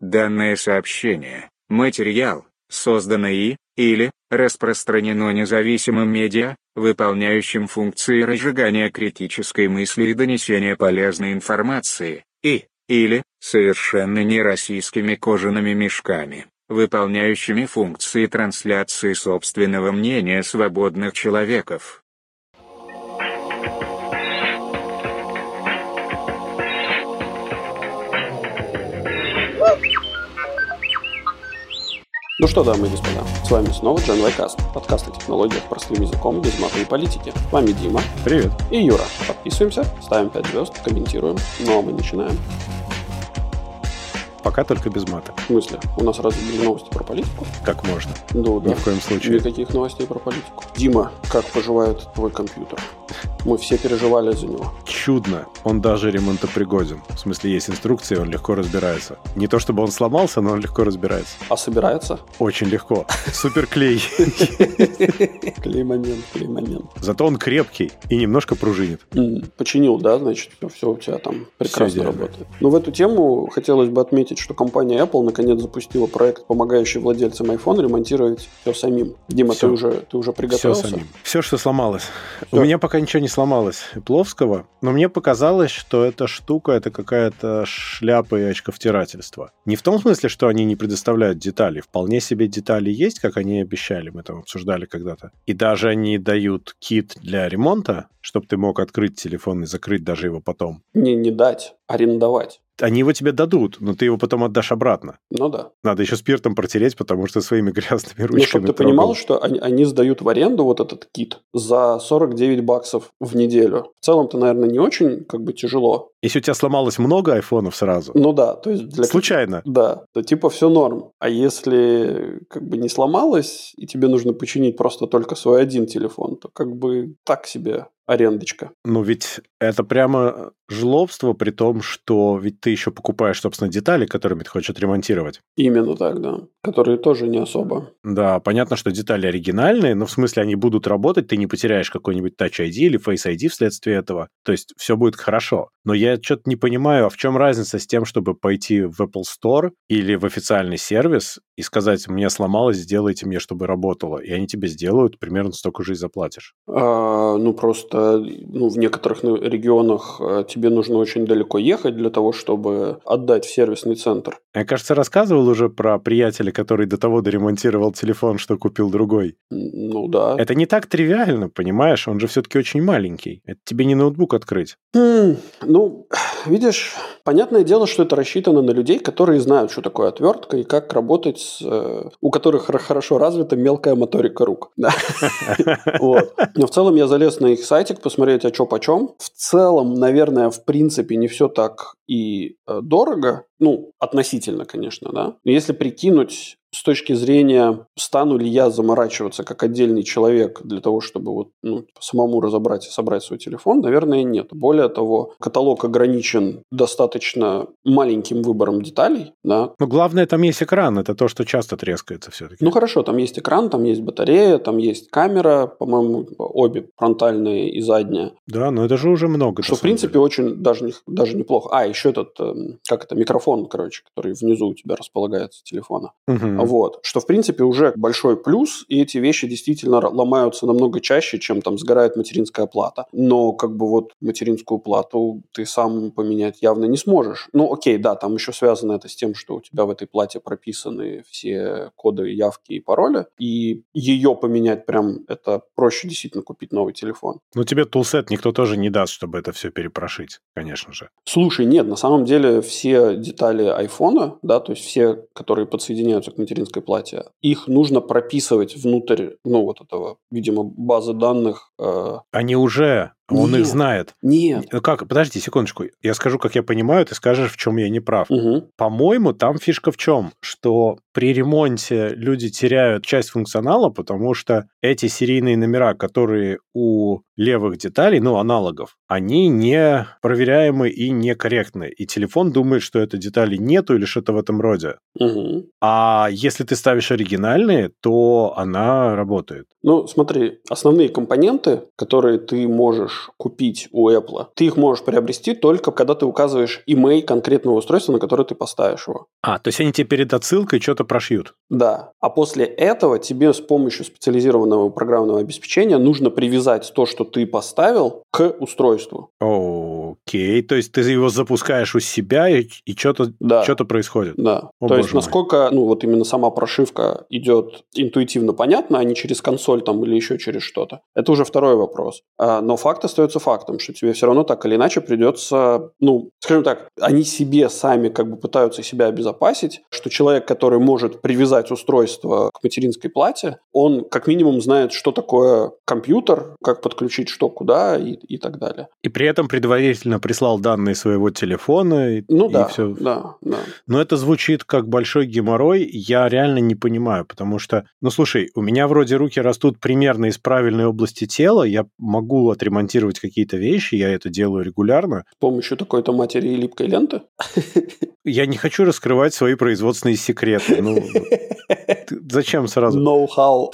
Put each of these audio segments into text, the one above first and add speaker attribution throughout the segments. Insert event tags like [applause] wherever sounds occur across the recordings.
Speaker 1: Данное сообщение, материал, создано и, или, распространено независимым медиа, выполняющим функции разжигания критической мысли и донесения полезной информации, и, или, совершенно нероссийскими кожаными мешками, выполняющими функции трансляции собственного мнения свободных человеков.
Speaker 2: Ну что, дамы и господа, с вами снова Джан Вайкаст, подкаст о технологиях простым языком без маты и политики. С вами Дима.
Speaker 3: Привет.
Speaker 2: И Юра. Подписываемся, ставим 5 звезд, комментируем. Ну а мы начинаем.
Speaker 3: Пока только без мата.
Speaker 2: В смысле? У нас разве были новости про политику?
Speaker 3: Как можно?
Speaker 2: Ну
Speaker 3: Ни
Speaker 2: да.
Speaker 3: в коем случае.
Speaker 2: Никаких новостей про политику. Дима, как поживает твой компьютер? Мы все переживали за него.
Speaker 3: Чудно. Он даже ремонтопригоден. В смысле, есть инструкции, он легко разбирается. Не то чтобы он сломался, но он легко разбирается.
Speaker 2: А собирается?
Speaker 3: Очень легко. Супер клей.
Speaker 2: Клей момент, клей момент.
Speaker 3: Зато он крепкий и немножко пружинит.
Speaker 2: Починил, да, значит, все, у тебя там прекрасно работает. Ну, в эту тему хотелось бы отметить, что компания Apple наконец запустила проект, помогающий владельцам iPhone ремонтировать все самим. Дима,
Speaker 3: Всё.
Speaker 2: ты уже, ты уже
Speaker 3: Все
Speaker 2: приготовился?
Speaker 3: самим. Все, что сломалось.
Speaker 2: Всё.
Speaker 3: У меня пока ничего не сломалось Пловского, но мне показалось, что эта штука это какая-то шляпа и очковтирательство. Не в том смысле, что они не предоставляют детали. Вполне себе детали есть, как они и обещали. Мы там обсуждали когда-то. И даже они дают кит для ремонта, чтобы ты мог открыть телефон и закрыть даже его потом.
Speaker 2: Не, не дать, арендовать.
Speaker 3: Они его тебе дадут, но ты его потом отдашь обратно.
Speaker 2: Ну да.
Speaker 3: Надо еще спиртом протереть, потому что своими [laughs] грязными
Speaker 2: Ну,
Speaker 3: ручками
Speaker 2: чтобы ты
Speaker 3: трогал.
Speaker 2: понимал, что они, они сдают в аренду вот этот кит за 49 баксов в неделю. В целом-то, наверное, не очень как бы тяжело.
Speaker 3: Если у тебя сломалось много айфонов сразу,
Speaker 2: Ну да, то есть для...
Speaker 3: случайно,
Speaker 2: Да, то типа все норм. А если как бы не сломалось, и тебе нужно починить просто только свой один телефон, то как бы так себе арендочка.
Speaker 3: Ну, ведь это прямо жлобство, при том, что ведь ты еще покупаешь, собственно, детали, которыми ты хочешь отремонтировать.
Speaker 2: Именно так, да. Которые тоже не особо.
Speaker 3: Да, понятно, что детали оригинальные, но в смысле они будут работать, ты не потеряешь какой-нибудь Touch ID или Face ID вследствие этого. То есть все будет хорошо. Но я что-то не понимаю, а в чем разница с тем, чтобы пойти в Apple Store или в официальный сервис и сказать, мне сломалось, сделайте мне, чтобы работало. И они тебе сделают, примерно столько же и заплатишь.
Speaker 2: А, ну, просто ну, в некоторых ну, регионах а, тебе нужно очень далеко ехать для того, чтобы отдать в сервисный центр.
Speaker 3: Я, кажется, рассказывал уже про приятеля, который до того доремонтировал телефон, что купил другой.
Speaker 2: Ну да.
Speaker 3: Это не так тривиально, понимаешь? Он же все-таки очень маленький. Это тебе не ноутбук открыть.
Speaker 2: М, Ну, видишь, понятное дело, что это рассчитано на людей, которые знают, что такое отвертка и как работать, с, э, у которых хорошо развита мелкая моторика рук. [laughs] Но в целом я залез на их сайтик посмотреть, а что почем. В целом, наверное, в принципе, не все так и э, дорого. Ну, относительно, конечно, да. Если прикинуть с точки зрения, стану ли я заморачиваться как отдельный человек для того, чтобы вот, ну, самому разобрать и собрать свой телефон, наверное, нет. Более того, каталог ограничен достаточно маленьким выбором деталей, да.
Speaker 3: Но главное, там есть экран. Это то, что часто трескается все-таки.
Speaker 2: Ну хорошо, там есть экран, там есть батарея, там есть камера, по-моему, обе фронтальные и задняя.
Speaker 3: да, но это же уже много.
Speaker 2: Что, в принципе,
Speaker 3: деле.
Speaker 2: очень даже, даже неплохо. А, еще этот, эм, как это, микрофон, короче, который внизу у тебя располагается телефона.
Speaker 3: Мгм.
Speaker 2: Вот. Что, в принципе, уже большой плюс, и эти вещи действительно ломаются намного чаще, чем там сгорает материнская плата. Но, как бы, вот материнскую плату ты сам поменять явно не сможешь. Ну, окей, да, там еще связано это с тем, что у тебя в этой плате прописаны все коды, явки и пароли, и ее поменять прям это проще действительно купить новый телефон.
Speaker 3: Ну, тебе тулсет никто тоже не даст, чтобы это все перепрошить, конечно же.
Speaker 2: Слушай, нет, на самом деле все детали айфона, да, то есть все, которые подсоединяются к материнской плате, их нужно прописывать внутрь, ну, вот этого, видимо, базы данных. э,
Speaker 3: Они уже, он
Speaker 2: Нет.
Speaker 3: их знает.
Speaker 2: Нет.
Speaker 3: Ну как, подожди секундочку. Я скажу, как я понимаю, ты скажешь, в чем я не прав.
Speaker 2: Мгм.
Speaker 3: По-моему, там фишка в чем? Что при ремонте люди теряют часть функционала, потому что эти серийные номера, которые у левых деталей, ну, аналогов, они не проверяемы и некорректны. И телефон думает, что это детали нету или что-то в этом роде.
Speaker 2: Мгм.
Speaker 3: А если ты ставишь оригинальные, то она работает.
Speaker 2: Ну, смотри, основные компоненты, которые ты можешь можешь купить у Apple, ты их можешь приобрести только когда ты указываешь имей конкретного устройства, на которое ты поставишь его.
Speaker 3: А, то есть они тебе перед отсылкой что-то прошьют?
Speaker 2: Да. А после этого тебе с помощью специализированного программного обеспечения нужно привязать то, что ты поставил, к устройству. пророчеству.
Speaker 3: О, Окей, то есть ты его запускаешь у себя, и, и что-то
Speaker 2: Да.
Speaker 3: что происходит?
Speaker 2: Да.
Speaker 3: О,
Speaker 2: То есть,
Speaker 3: мой.
Speaker 2: насколько, ну, вот именно сама прошивка идет интуитивно понятно, а не через консоль там или еще через что-то. Это уже второй вопрос. А, но факт остается фактом, что тебе все равно так или иначе придется, ну, скажем так, они себе сами как бы пытаются себя обезопасить, что человек, который может привязать устройство к материнской плате, он как минимум знает, что такое компьютер, как подключить что куда и, и так далее.
Speaker 3: И при этом предварительно прислал данные своего телефона, и,
Speaker 2: Ну
Speaker 3: и
Speaker 2: да,
Speaker 3: все.
Speaker 2: да, да.
Speaker 3: Но это звучит как большой геморрой, я реально не понимаю, потому что, ну слушай, у меня вроде руки растут примерно из правильной области тела, я могу отремонтировать какие-то вещи, я это делаю регулярно.
Speaker 2: С помощью такой-то матери и липкой ленты. [laughs]
Speaker 3: Я не хочу раскрывать свои производственные секреты. Ну, зачем сразу?
Speaker 2: Ноу-хау.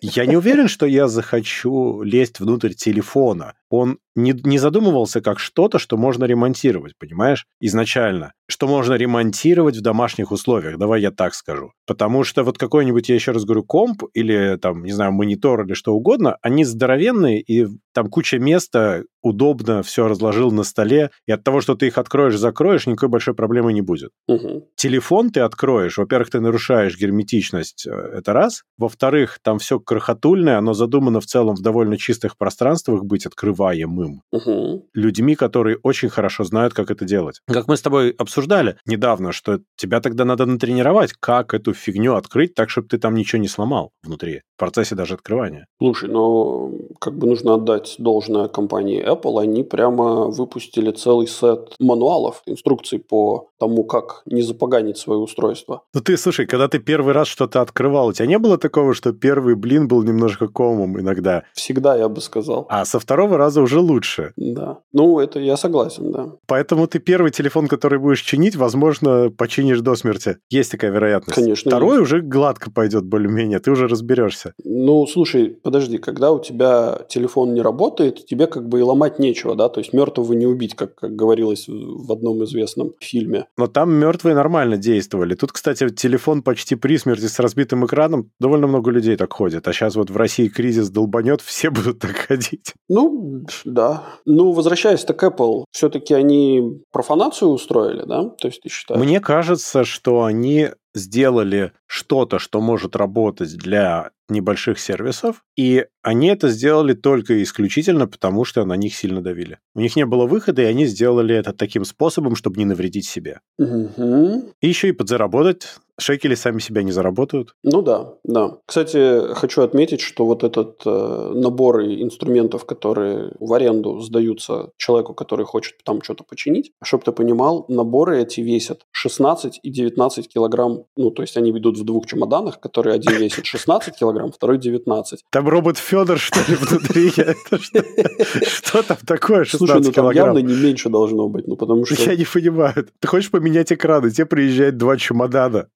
Speaker 3: Я не уверен, что я захочу лезть внутрь телефона. Он не, не задумывался как что-то, что можно ремонтировать, понимаешь, изначально. Что можно ремонтировать в домашних условиях, давай я так скажу. Потому что вот какой-нибудь, я еще раз говорю, комп или там, не знаю, монитор или что угодно, они здоровенные, и там куча места, удобно все разложил на столе, и от того, что ты их откроешь, закроешь, никакой большой проблемы не будет.
Speaker 2: Мгм.
Speaker 3: Телефон ты откроешь, во-первых, ты нарушаешь герметичность, э, это раз. Во-вторых, там все крохотульное, оно задумано в целом в довольно чистых пространствах быть открываемым
Speaker 2: Мгм.
Speaker 3: людьми, которые очень хорошо знают, как это делать. Как мы с тобой обсуждали недавно, что тебя тогда надо натренировать, как эту фигню открыть так, чтобы ты там ничего не сломал внутри, в процессе даже открывания.
Speaker 2: Слушай, но как бы нужно отдать должное компании Apple. Они прямо выпустили целый сет мануалов, инструкций по тому, как не запоганить свое устройство.
Speaker 3: Ну ты, слушай, когда ты первый раз что-то открывал, у тебя не было такого, что первый блин был немножко комом иногда,
Speaker 2: Всегда, я бы сказал.
Speaker 3: а со второго раза уже лучше?
Speaker 2: Да. Ну, это я согласен, да.
Speaker 3: Поэтому ты первый телефон, который будешь чинить, возможно, починишь до смерти. Есть такая вероятность.
Speaker 2: Конечно,
Speaker 3: Второй
Speaker 2: есть.
Speaker 3: уже гладко пойдет более-менее, ты уже разберешься.
Speaker 2: Ну, слушай, подожди, когда у тебя телефон не работает, тебе как бы и ломать нечего, да? То есть мертвого не убить, как, как говорилось в одном известном фильме.
Speaker 3: Но там мертвые нормально действовали. Тут, кстати, телефон почти при смерти с разбитым экраном. Довольно много людей так ходит. А сейчас вот в России кризис долбанет, [laughs] все будут так ходить.
Speaker 2: Ну, да. Ну, возвращаясь к Apple, все-таки они профанацию устроили, да? То есть ты считаешь?
Speaker 3: Мне кажется, что они сделали что-то, что может работать для небольших сервисов, и они это сделали только исключительно потому, что на них сильно давили. У них не было выхода, и они сделали это таким способом, чтобы не навредить себе.
Speaker 2: Мгм.
Speaker 3: И еще и подзаработать. Шекели сами себя не заработают.
Speaker 2: Ну да, да. Кстати, хочу отметить, что вот этот э, набор инструментов, которые в аренду сдаются человеку, который хочет там что-то починить, чтобы ты понимал, наборы эти весят 16 и 19 килограмм. Ну, то есть они идут в двух чемоданах, которые один весит 16 килограмм, второй 19.
Speaker 3: Там робот Федор, что ли, внутри? [laughs] Что там такое, 16
Speaker 2: Слушай, ну там явно
Speaker 3: килограмм?
Speaker 2: не меньше должно быть, ну потому что...
Speaker 3: Я не понимаю. Ты хочешь поменять экраны, тебе приезжает два чемодана.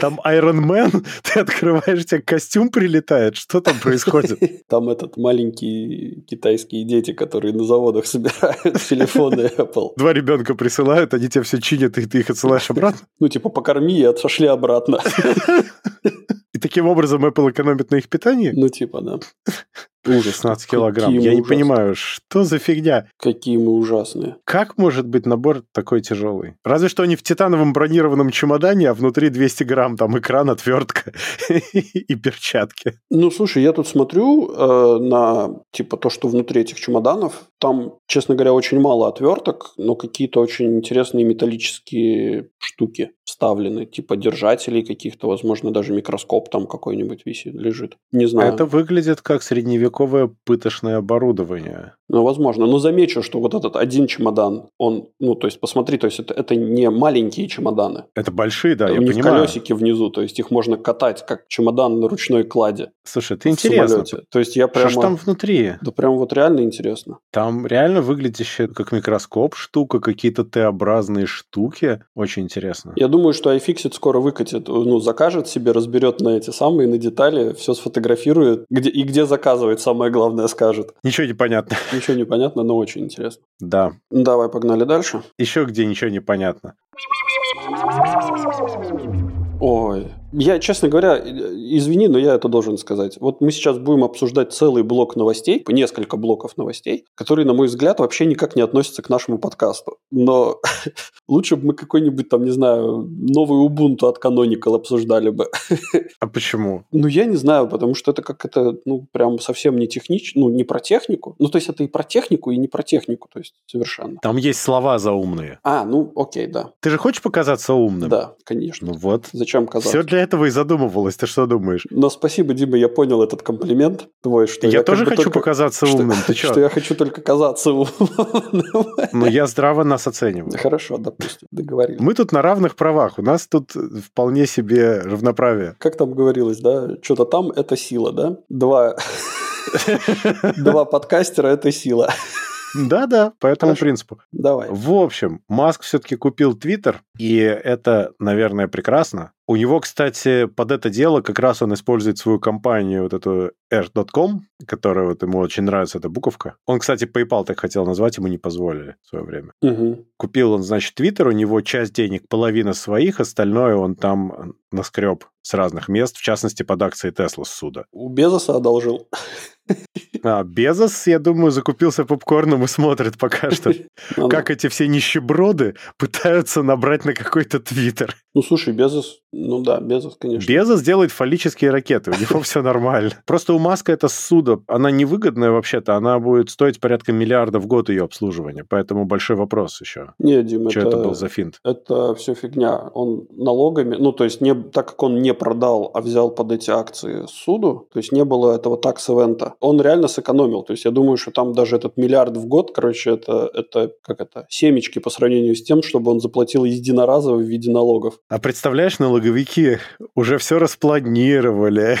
Speaker 3: Там Iron Man, [laughs] ты открываешь, тебе костюм прилетает. Что там происходит? [laughs]
Speaker 2: Там этот маленькие китайские дети, которые на заводах собирают телефоны Apple.
Speaker 3: Два ребенка присылают, они тебе все чинят, и ты их отсылаешь обратно.
Speaker 2: Ну, типа, покорми и отошли обратно. [laughs]
Speaker 3: И таким образом Apple экономит на их питании?
Speaker 2: Ну, типа, да. Ужас.
Speaker 3: 16 килограмм.
Speaker 2: Какие
Speaker 3: Я не
Speaker 2: ужасные.
Speaker 3: понимаю, что за фигня?
Speaker 2: Какие мы ужасные.
Speaker 3: Как может быть набор такой тяжелый? Разве что они в титановом бронированном чемодане, а внутри 200 грамм, там экран, отвертка [laughs] и перчатки.
Speaker 2: Ну, слушай, я тут смотрю э, на, типа, то, что внутри этих чемоданов. Там, честно говоря, очень мало отверток, но какие-то очень интересные металлические штуки вставлены, типа держателей каких-то, возможно, даже микроскоп там какой-нибудь висит, лежит. Не знаю.
Speaker 3: Это выглядит как средневековое пытошное оборудование.
Speaker 2: Ну, возможно. Но замечу, что вот этот один чемодан, он, ну, то есть, посмотри, то есть, это, это не маленькие чемоданы.
Speaker 3: Это большие, да,
Speaker 2: У
Speaker 3: я
Speaker 2: них
Speaker 3: понимаю.
Speaker 2: колесики внизу, то есть, их можно катать, как чемодан на ручной кладе
Speaker 3: Слушай, это интересно.
Speaker 2: самолете. То есть, я
Speaker 3: Что
Speaker 2: прямо...
Speaker 3: ж там внутри?
Speaker 2: Да прям вот реально интересно.
Speaker 3: Там реально выглядящая как микроскоп штука, какие-то Т-образные штуки. Очень интересно.
Speaker 2: Я думаю, что iFixit скоро выкатит, ну, закажет себе, разберет на эти самые, на детали, все сфотографирует, где, и где заказывать какое-нибудь самое главное скажет.
Speaker 3: Ничего не понятно.
Speaker 2: Ничего не понятно, но очень интересно.
Speaker 3: Да.
Speaker 2: Давай, погнали дальше.
Speaker 3: Еще где ничего не понятно.
Speaker 2: Ой, я, честно говоря, извини, но я это должен сказать. Вот мы сейчас будем обсуждать целый блок новостей, несколько блоков новостей, которые, на мой взгляд, вообще никак не относятся к нашему подкасту. Но [laughs] лучше бы мы какой-нибудь там, не знаю, новый Ubuntu от Canonical обсуждали бы.
Speaker 3: А почему?
Speaker 2: Ну, я не знаю, потому что это как это, ну, прям совсем не технично, ну, не про технику. Ну, то есть это и про технику, и не про технику, то есть совершенно.
Speaker 3: Там есть слова заумные.
Speaker 2: А, ну, окей, да.
Speaker 3: Ты же хочешь показаться умным?
Speaker 2: Да, конечно.
Speaker 3: Ну вот.
Speaker 2: Зачем казаться?
Speaker 3: Все для этого и задумывалось, ты что думаешь?
Speaker 2: Но спасибо, Дима, я понял этот комплимент твой, что
Speaker 3: я,
Speaker 2: я,
Speaker 3: тоже хочу
Speaker 2: только-
Speaker 3: показаться
Speaker 2: что-
Speaker 3: умным. Ты [laughs]
Speaker 2: Что
Speaker 3: что?
Speaker 2: я хочу только казаться умным.
Speaker 3: Но я здраво нас оцениваю.
Speaker 2: Хорошо, допустим, договорились.
Speaker 3: Мы тут на равных правах. У нас тут вполне себе равноправие.
Speaker 2: Как там говорилось, да? Что-то там – это сила, да? Два... [laughs] Два подкастера – это сила.
Speaker 3: Да-да, по этому
Speaker 2: Хорошо.
Speaker 3: принципу.
Speaker 2: Давай.
Speaker 3: В общем, Маск все-таки купил Твиттер, и это, наверное, прекрасно. У него, кстати, под это дело как раз он использует свою компанию, вот эту Air.com, которая вот ему очень нравится, эта буковка. Он, кстати, PayPal так хотел назвать, ему не позволили в свое время.
Speaker 2: Мгм.
Speaker 3: Купил он, значит, Твиттер, у него часть денег, половина своих, остальное он там наскреб с разных мест, в частности, под акции Тесла с суда.
Speaker 2: У Безоса одолжил.
Speaker 3: А Безос, я думаю, закупился попкорном и смотрит пока что, [laughs]
Speaker 2: Надо-
Speaker 3: как эти все нищеброды пытаются набрать на какой-то Твиттер.
Speaker 2: Ну, слушай, Безос... Ну да, Безос, конечно.
Speaker 3: Безос делает фаллические ракеты, у него [laughs] все нормально. Просто у Маска это ссуда, она невыгодная вообще-то, она будет стоить порядка миллиарда в год ее обслуживания, поэтому большой вопрос еще.
Speaker 2: Не, Дим,
Speaker 3: Что это был за финт?
Speaker 2: Это все фигня. Он налогами, ну, то есть, не, так как он не продал, а взял под эти акции суду, то есть, не было этого такс-эвента. Он реально сэкономил. То есть, я думаю, что там даже этот миллиард в год, короче, это, это как это, семечки по сравнению с тем, чтобы он заплатил единоразово в виде налогов.
Speaker 3: А представляешь, налоговики уже все распланировали,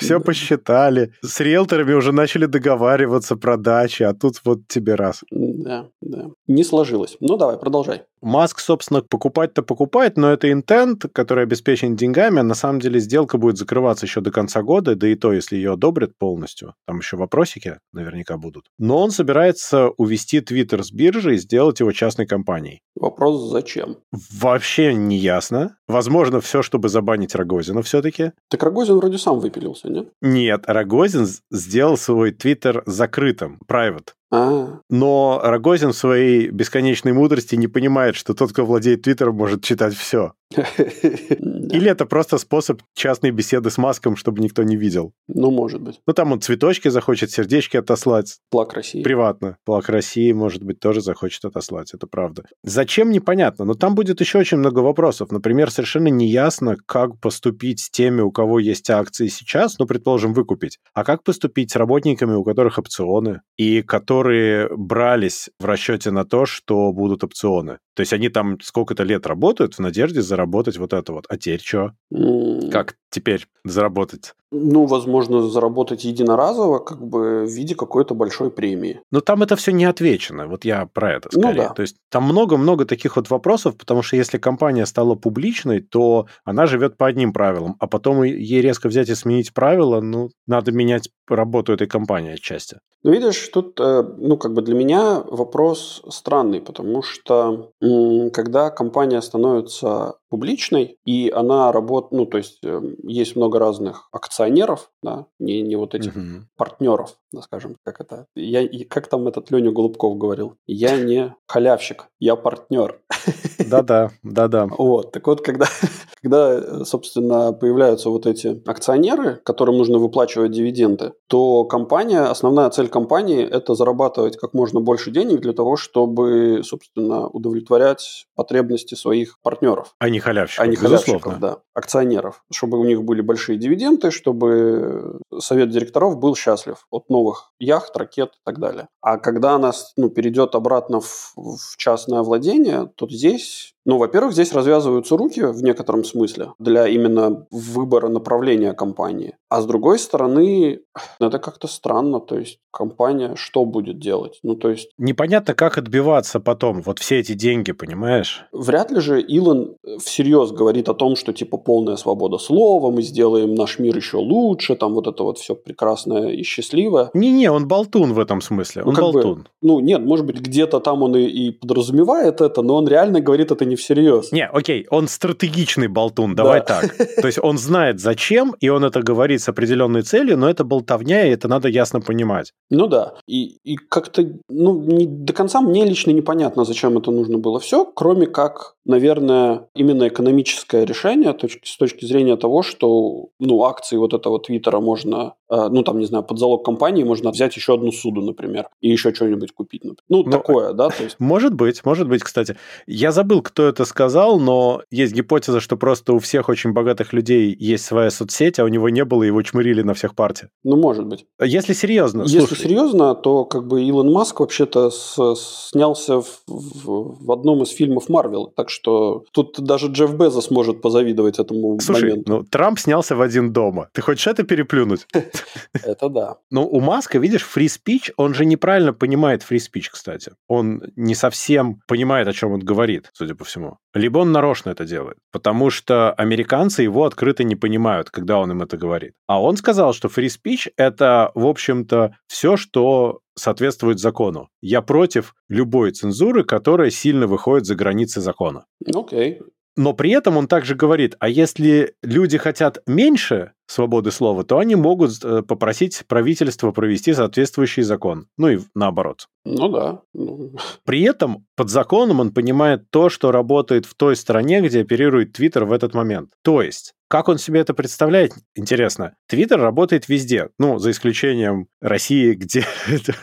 Speaker 3: все посчитали, с риэлторами уже начали договариваться про дачи, а тут вот тебе раз.
Speaker 2: Да, да. Не сложилось. Ну, давай, продолжай.
Speaker 3: Маск, собственно, покупать-то покупает, но это интент, который обеспечен деньгами, а на самом деле сделка будет закрываться еще до конца года, да и то, если ее одобрят полностью. Там еще вопросики наверняка будут. Но он собирается увести Твиттер с биржи и сделать его частной компанией.
Speaker 2: Вопрос, зачем?
Speaker 3: Вообще не ясно. Возможно, все, чтобы забанить Рогозина все-таки.
Speaker 2: Так Рогозин вроде сам выпилился, нет?
Speaker 3: Нет, Рогозин сделал свой Твиттер закрытым, private.
Speaker 2: А,
Speaker 3: Но Рогозин в своей бесконечной мудрости не понимает, что тот, кто владеет Твиттером, может читать все. [laughs] Или это просто способ частной беседы с Маском, чтобы никто не видел.
Speaker 2: ну, может быть.
Speaker 3: Ну, там он цветочки захочет, сердечки отослать.
Speaker 2: Плак России.
Speaker 3: Приватно. Флаг России, может быть, тоже захочет отослать, это правда. Зачем, непонятно, но там будет еще очень много вопросов. Например, совершенно неясно, как поступить с теми, у кого есть акции сейчас, ну, предположим, выкупить. А как поступить с работниками, у которых опционы, и которые брались в расчете на то, что будут опционы. То есть они там сколько-то лет работают в надежде заработать вот это вот. А теперь что? Как теперь заработать?
Speaker 2: Ну, возможно, заработать единоразово, как бы в виде какой-то большой премии.
Speaker 3: Но там это все не отвечено. Вот я про это
Speaker 2: Ну
Speaker 3: скорее.
Speaker 2: да.
Speaker 3: То есть там много-много таких вот вопросов, потому что если компания стала публичной, то она живет по одним правилам, а потом ей резко взять и сменить правила, ну, надо менять работу этой компании отчасти.
Speaker 2: Ну, видишь, тут, э, ну, как бы для меня вопрос странный, потому что когда компания становится публичной, и она работает, ну, то есть э, есть много разных акционеров, да, не, не вот этих
Speaker 3: Мгм.
Speaker 2: партнеров, да, скажем, как это. Я, как там этот Леня Голубков говорил? Я не халявщик, я партнер.
Speaker 3: Да-да, да-да.
Speaker 2: Вот, так вот, когда, [laughs] когда, э, собственно, появляются вот эти акционеры, которым нужно выплачивать дивиденды, то компания, основная цель компании – это зарабатывать как можно больше денег для того, чтобы, собственно, удовлетворять потребности своих партнеров,
Speaker 3: А не халявщиков,
Speaker 2: а не
Speaker 3: безусловно.
Speaker 2: халявщиков, да, акционеров, чтобы у них были большие дивиденды, чтобы совет директоров был счастлив от новых яхт, ракет и так далее. А когда она ну, перейдет обратно в, в частное владение, то здесь Ну, во-первых, здесь развязываются руки в некотором смысле для именно выбора направления компании. А с другой стороны, это как-то странно. То есть компания что будет делать? Ну, то есть...
Speaker 3: Непонятно, как отбиваться потом. Вот все эти деньги, понимаешь?
Speaker 2: Вряд ли же Илон всерьез говорит о том, что типа полная свобода слова, мы сделаем наш мир еще лучше, там вот это вот все прекрасное и счастливое.
Speaker 3: Не-не, он болтун в этом смысле. Он ну, болтун.
Speaker 2: Бы, ну, нет, может быть, где-то там он и, и подразумевает это, но он реально говорит это не всерьез.
Speaker 3: Не, окей, он стратегичный болтун, давай да. так. То есть он знает зачем, и он это говорит с определенной целью, но это болтовня, и это надо ясно понимать.
Speaker 2: Ну да, и, и как-то, ну, не, до конца мне лично непонятно, зачем это нужно было все, кроме как, наверное, именно экономическое решение точки, с точки зрения того, что, ну, акции вот этого Твиттера можно, ну, там, не знаю, под залог компании можно взять еще одну суду, например, и еще что-нибудь купить. Например. Ну, ну, такое, да? То есть...
Speaker 3: Может быть, может быть, кстати. Я забыл, кто это сказал, но есть гипотеза, что просто у всех очень богатых людей есть своя соцсеть, а у него не было, его чмырили на всех партиях.
Speaker 2: Ну, может быть.
Speaker 3: Если серьезно,
Speaker 2: Если слушай. серьезно, то как бы Илон Маск вообще-то с, снялся в, в, в одном из фильмов Марвел, так что тут даже Джефф Безос может позавидовать этому
Speaker 3: Слушай,
Speaker 2: моменту.
Speaker 3: ну Трамп снялся в один дома. Ты хочешь это переплюнуть? [laughs] [laughs]
Speaker 2: Это да.
Speaker 3: Ну, у Маска, видишь, free speech, он же неправильно понимает free speech, кстати. Он не совсем понимает, о чем он говорит, судя по всему. Либо он нарочно это делает, потому что американцы его открыто не понимают, когда он им это говорит. А он сказал, что free speech — это, в общем-то, все, что соответствует закону. Я против любой цензуры, которая сильно выходит за границы закона.
Speaker 2: Окей. Okay.
Speaker 3: Но при этом он также говорит, а если люди хотят меньше свободы слова, то они могут э, попросить правительство провести соответствующий закон. Ну и наоборот.
Speaker 2: Ну да.
Speaker 3: Ну. При этом под законом он понимает то, что работает в той стране, где оперирует Твиттер в этот момент. То есть как он себе это представляет? Интересно. Твиттер работает везде, ну, за исключением России, [laughs] где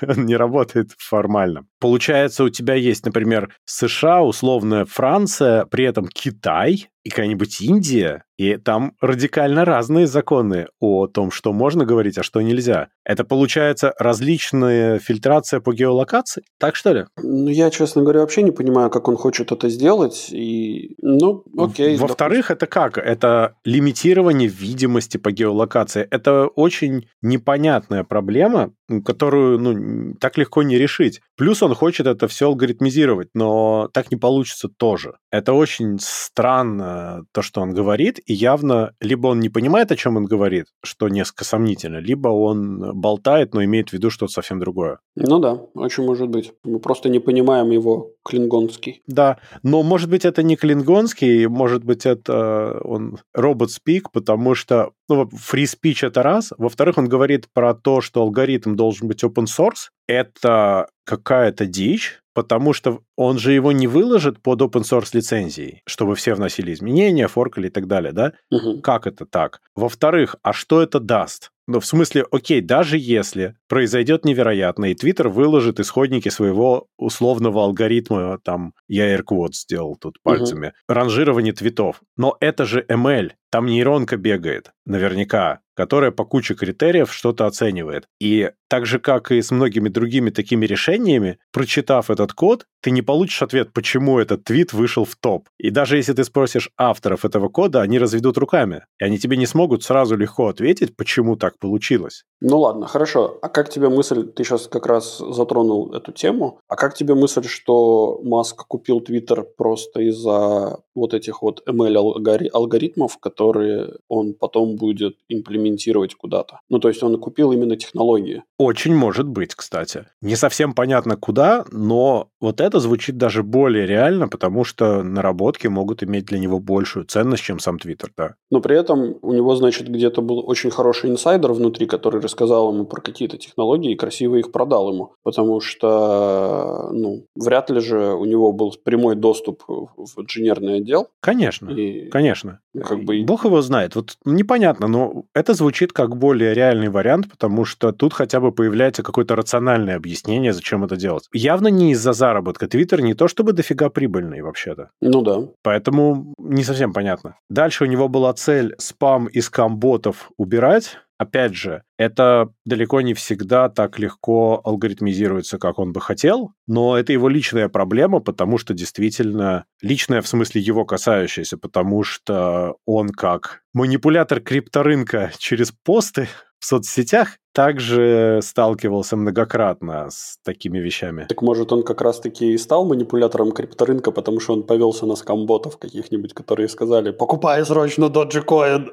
Speaker 3: он не работает формально. Получается, у тебя есть, например, США, условная Франция, при этом Китай, и какая-нибудь Индия, и там радикально разные законы о том, что можно говорить, а что нельзя. Это получается различная фильтрация по геолокации? Так что ли?
Speaker 2: Ну, я, честно говоря, вообще не понимаю, как он хочет это сделать. И, ну, окей.
Speaker 3: Во-вторых, это как? Это лимитирование видимости по геолокации. Это очень непонятная проблема, которую ну, так легко не решить. Плюс он хочет это все алгоритмизировать, но так не получится тоже. Это очень странно, то, что он говорит, и явно либо он не понимает, о чем он говорит, что несколько сомнительно, либо он болтает, но имеет в виду что-то совсем другое.
Speaker 2: Ну да, очень может быть. Мы просто не понимаем его клингонский.
Speaker 3: Да, но может быть это не клингонский, может быть это он робот спик, потому что ну, free speech это раз. Во-вторых, он говорит про то, что алгоритм должен быть open source. Это какая-то дичь, потому что он же его не выложит под open source лицензией, чтобы все вносили изменения, форкали и так далее, да? Угу. Как это так? Во-вторых, а что это даст? Ну, в смысле, окей, даже если произойдет невероятно, и Твиттер выложит исходники своего условного алгоритма, там, я AirQuote сделал тут пальцами, угу. ранжирование твитов. Но это же ML, там нейронка бегает, наверняка которая по куче критериев что-то оценивает. И так же, как и с многими другими такими решениями, прочитав этот код, ты не получишь ответ, почему этот твит вышел в топ. И даже если ты спросишь авторов этого кода, они разведут руками. И они тебе не смогут сразу легко ответить, почему так получилось.
Speaker 2: Ну ладно, хорошо. А как тебе мысль, ты сейчас как раз затронул эту тему, а как тебе мысль, что Маск купил Твиттер просто из-за вот этих вот ML-алгоритмов, которые он потом будет имплементировать куда-то? Ну, то есть он купил именно технологии.
Speaker 3: Очень может быть, кстати. Не совсем понятно куда, но вот это звучит даже более реально, потому что наработки могут иметь для него большую ценность, чем сам Твиттер, да.
Speaker 2: Но при этом у него, значит, где-то был очень хороший инсайдер внутри, который рассказал ему про какие-то технологии и красиво их продал ему. Потому что, ну, вряд ли же у него был прямой доступ в инженерный отдел.
Speaker 3: Конечно, и, конечно. Как бы... Бог его знает. Вот непонятно, но это звучит как более реальный вариант, потому что тут хотя бы появляется какое-то рациональное объяснение, зачем это делать. Явно не из-за заработка. Твиттер не то чтобы дофига прибыльный вообще-то.
Speaker 2: Ну да.
Speaker 3: Поэтому не совсем понятно. Дальше у него была цель спам из камботов убирать, опять же, это далеко не всегда так легко алгоритмизируется, как он бы хотел, но это его личная проблема, потому что действительно личная в смысле его касающаяся, потому что он как манипулятор крипторынка [laughs] через посты в соцсетях также сталкивался многократно с такими вещами.
Speaker 2: Так может он как раз-таки и стал манипулятором крипторынка, потому что он повелся на скамботов каких-нибудь, которые сказали «Покупай срочно Dogecoin!»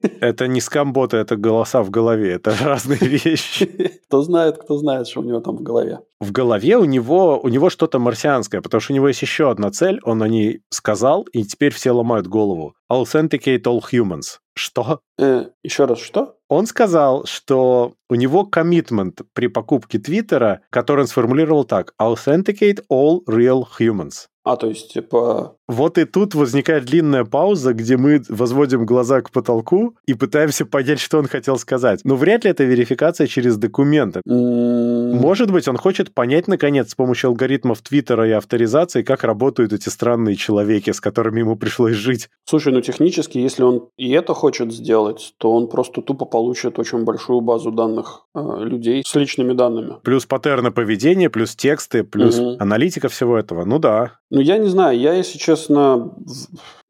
Speaker 2: [laughs]
Speaker 3: Это не скамботы, это голоса в голове, это разные [laughs] вещи.
Speaker 2: Кто знает, кто знает, что у него там в голове.
Speaker 3: В голове у него, у него что-то марсианское, потому что у него есть еще одна цель, он о ней сказал, и теперь все ломают голову. Authenticate all humans. Что?
Speaker 2: Э, еще раз, что?
Speaker 3: Он сказал, что у него коммитмент при покупке Твиттера, который он сформулировал так. Authenticate all real humans.
Speaker 2: А, то есть, типа...
Speaker 3: Вот и тут возникает длинная пауза, где мы возводим глаза к потолку и пытаемся понять, что он хотел сказать. Но вряд ли это верификация через документы.
Speaker 2: м,
Speaker 3: Может быть, он хочет понять, наконец, с помощью алгоритмов Твиттера и авторизации, как работают эти странные человеки, с которыми ему пришлось жить.
Speaker 2: Слушай, ну технически, если он и это хочет сделать, то он просто тупо получит очень большую базу данных э, людей с личными данными.
Speaker 3: Плюс паттерны поведения, плюс тексты, плюс
Speaker 2: Мгм.
Speaker 3: аналитика всего этого. Ну да.
Speaker 2: Ну, я не знаю, я, если честно,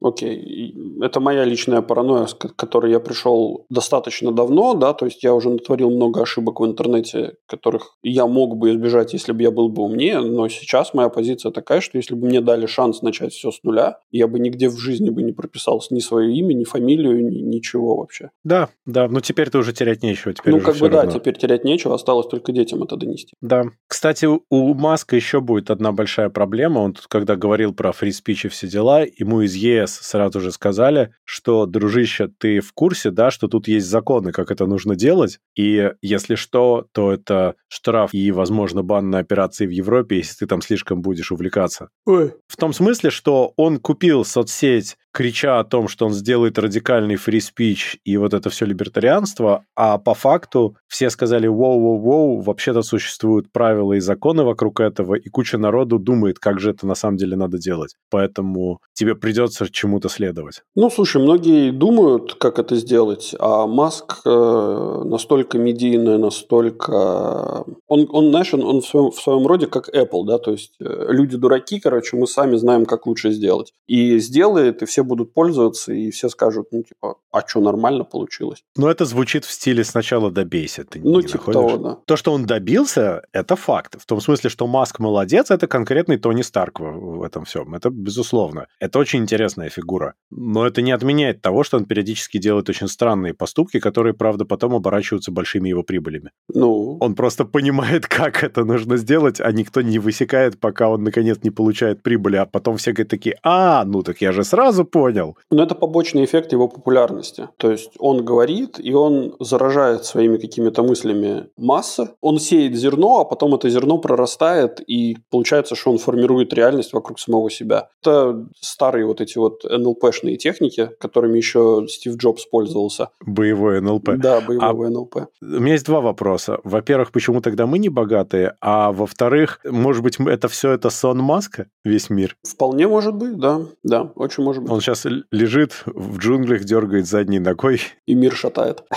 Speaker 2: окей, и это моя личная паранойя, с которой я пришел достаточно давно, да, то есть я уже натворил много ошибок в интернете, которых я мог бы избежать, если бы я был бы умнее, но сейчас моя позиция такая, что если бы мне дали шанс начать все с нуля, я бы нигде в жизни бы не прописал ни свое имя, ни фамилию, ни ничего вообще.
Speaker 3: Да, да. Ну теперь-то уже терять нечего. Теперь
Speaker 2: ну, как бы да,
Speaker 3: равно.
Speaker 2: теперь терять нечего, осталось только детям это донести.
Speaker 3: Да. Кстати, у- Маска еще будет одна большая проблема. Он тут, когда говорил про фри спич и все дела, ему из ЕС сразу же сказали, что, дружище, ты в курсе, да, что тут есть законы, как это нужно делать, и если что, то это штраф и, возможно, бан на операции в Европе, если ты там слишком будешь увлекаться.
Speaker 2: Ой.
Speaker 3: В том смысле, что он купил соцсеть, крича о том, что он сделает радикальный фри спич и вот это все либертарианство, а по факту все сказали «воу-воу-воу», вообще-то существуют правила и законы вокруг этого, и куча народу думает, как же это на самом деле надо делать. Поэтому тебе придется чему-то следовать.
Speaker 2: Ну, слушай, многие думают, как это сделать, а Маск э, настолько медийный, настолько... Он, он знаешь, он, он в, своем, в своем роде как Apple, да, то есть э, люди дураки, короче, мы сами знаем, как лучше сделать. И сделает, и все будут пользоваться, и все скажут, ну, типа, а что, нормально получилось?
Speaker 3: Но это звучит в стиле «сначала добейся». Ты
Speaker 2: Ну,
Speaker 3: не
Speaker 2: типа
Speaker 3: находишь?
Speaker 2: того, да.
Speaker 3: То, что он добился, это факт. В том смысле, что Маск молодец, это конкретный Тони Старк в, в этом всем. Это безусловно. Это очень интересная фигура. Но это не отменяет того, что он периодически делает очень странные поступки, которые, правда, потом оборачиваются большими его прибылями.
Speaker 2: Ну,
Speaker 3: Он просто понимает, [laughs] как это нужно сделать, а никто не высекает, пока он, наконец, не получает прибыли, а потом все говорят такие, а, ну так я же сразу понял.
Speaker 2: Но это побочный эффект его популярности. То есть он говорит, и он заражает своими какими-то мыслями массы. Он сеет зерно, а потом это зерно прорастает, и получается, что он формирует реальность вокруг самого себя. Это старые вот эти вот НЛПшные техники, которыми еще Стив Джобс пользовался.
Speaker 3: Боевой НЛП.
Speaker 2: Да, боевого НЛП.
Speaker 3: У меня есть два вопроса. Во-первых, почему тогда мы не богатые? А во-вторых, может быть, это все это сон Маска, весь мир?
Speaker 2: Вполне может быть, да. Да, очень может быть.
Speaker 3: Он сейчас лежит в джунглях, дергает задней ногой.
Speaker 2: И мир шатает. [laughs]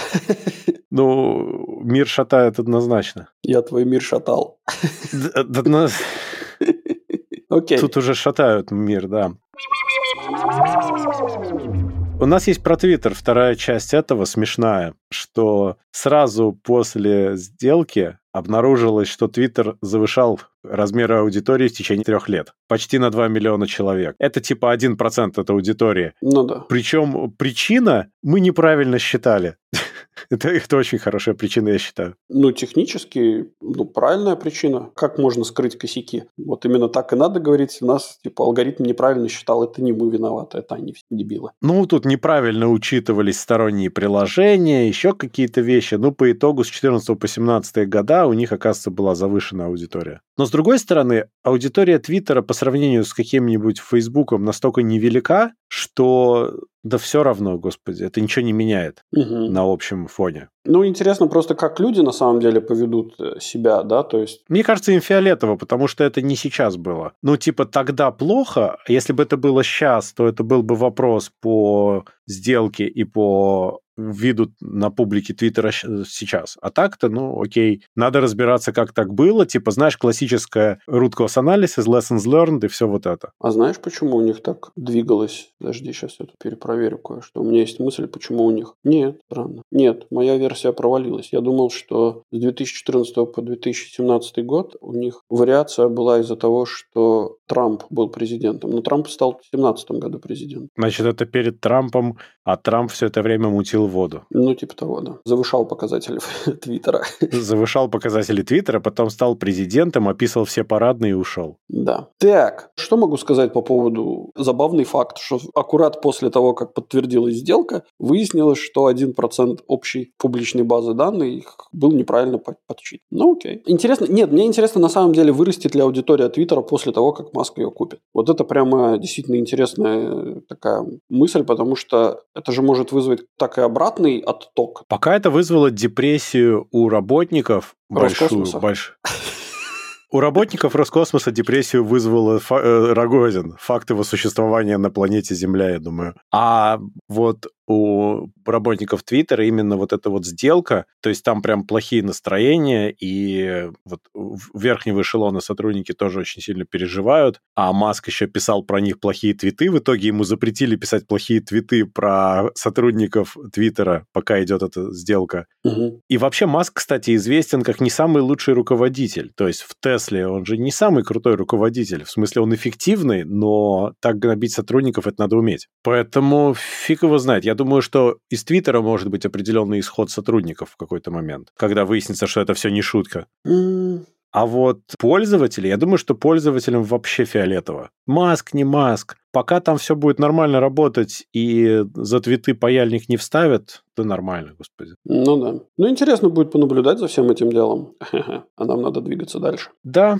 Speaker 3: Ну, мир шатает однозначно.
Speaker 2: Я твой мир шатал. [laughs] Окей.
Speaker 3: Тут уже шатают мир, да. У нас есть про Твиттер вторая часть этого смешная, что сразу после сделки обнаружилось, что Твиттер завышал размеры аудитории в течение трех лет. Почти на 2 миллиона человек. Это типа 1% от аудитории.
Speaker 2: Ну да.
Speaker 3: Причем причина мы неправильно считали. [laughs] [laughs] Это, это очень хорошая причина, я считаю.
Speaker 2: Ну, технически, ну, правильная причина. Как можно скрыть косяки? Вот именно так и надо говорить. У нас, типа, алгоритм неправильно считал. Это не мы виноваты, это они все дебилы.
Speaker 3: Ну, тут неправильно учитывались сторонние приложения, еще какие-то вещи. Ну, по итогу с 14 по 17 года у них, оказывается, была завышенная аудитория. Но, с другой стороны, аудитория Твиттера по сравнению с каким-нибудь Фейсбуком настолько невелика, что да все равно, господи, это ничего не меняет
Speaker 2: Мгм.
Speaker 3: на общем фоне.
Speaker 2: Ну, интересно просто, как люди на самом деле поведут э, себя, да, то есть...
Speaker 3: Мне кажется, им фиолетово, потому что это не сейчас было. Ну, типа, тогда плохо, если бы это было сейчас, то это был бы вопрос по сделке и по виду на публике Твиттера сейчас. А так-то, ну, окей, надо разбираться, как так было. Типа, знаешь, классическая root cause analysis, lessons learned и все вот это.
Speaker 2: А знаешь, почему у них так двигалось? Подожди, сейчас я тут перепроверю кое-что. У меня есть мысль, почему у них... Нет, странно. Нет, моя версия провалилась. Я думал, что с 2014 по 2017 год у них вариация была из-за того, что Трамп был президентом. Но Трамп стал в 2017 году президентом.
Speaker 3: Значит, это перед Трампом, а Трамп все это время мутил воду.
Speaker 2: Ну, типа того, да. Завышал показатели [laughs] Твиттера.
Speaker 3: Завышал показатели Твиттера, потом стал президентом, описывал все парадные и ушел.
Speaker 2: Да. Так, что могу сказать по поводу забавный факт, что аккурат после того, как подтвердилась сделка, выяснилось, что 1% общей публичной базы данных был неправильно подсчитан. Ну, окей. Интересно, нет, мне интересно на самом деле, вырастет ли аудитория Твиттера после того, как Маск ее купит. Вот это прямо действительно интересная такая мысль, потому что это же может вызвать так и обратный отток.
Speaker 3: Пока это вызвало депрессию у работников большую, большую. У работников Роскосмоса депрессию вызвала фа- э, Рогозин. Факт его существования на планете Земля, я думаю. А вот у работников Твиттера именно вот эта вот сделка, то есть там прям плохие настроения, и вот верхнего эшелона сотрудники тоже очень сильно переживают, а Маск еще писал про них плохие твиты, в итоге ему запретили писать плохие твиты про сотрудников Твиттера, пока идет эта сделка. Угу. И вообще Маск, кстати, известен как не самый лучший руководитель, то есть в Тесле он же не самый крутой руководитель, в смысле он эффективный, но так гнобить сотрудников это надо уметь. Поэтому фиг его знает. Я думаю, что из Твиттера может быть определенный исход сотрудников в какой-то момент, когда выяснится, что это все не шутка. А вот пользователи, я думаю, что пользователям вообще фиолетово. Маск, не маск. Пока там все будет нормально работать и за твиты паяльник не вставят, то нормально, господи.
Speaker 2: Ну да. Ну интересно будет понаблюдать за всем этим делом. [laughs] А нам надо двигаться дальше.
Speaker 3: Да.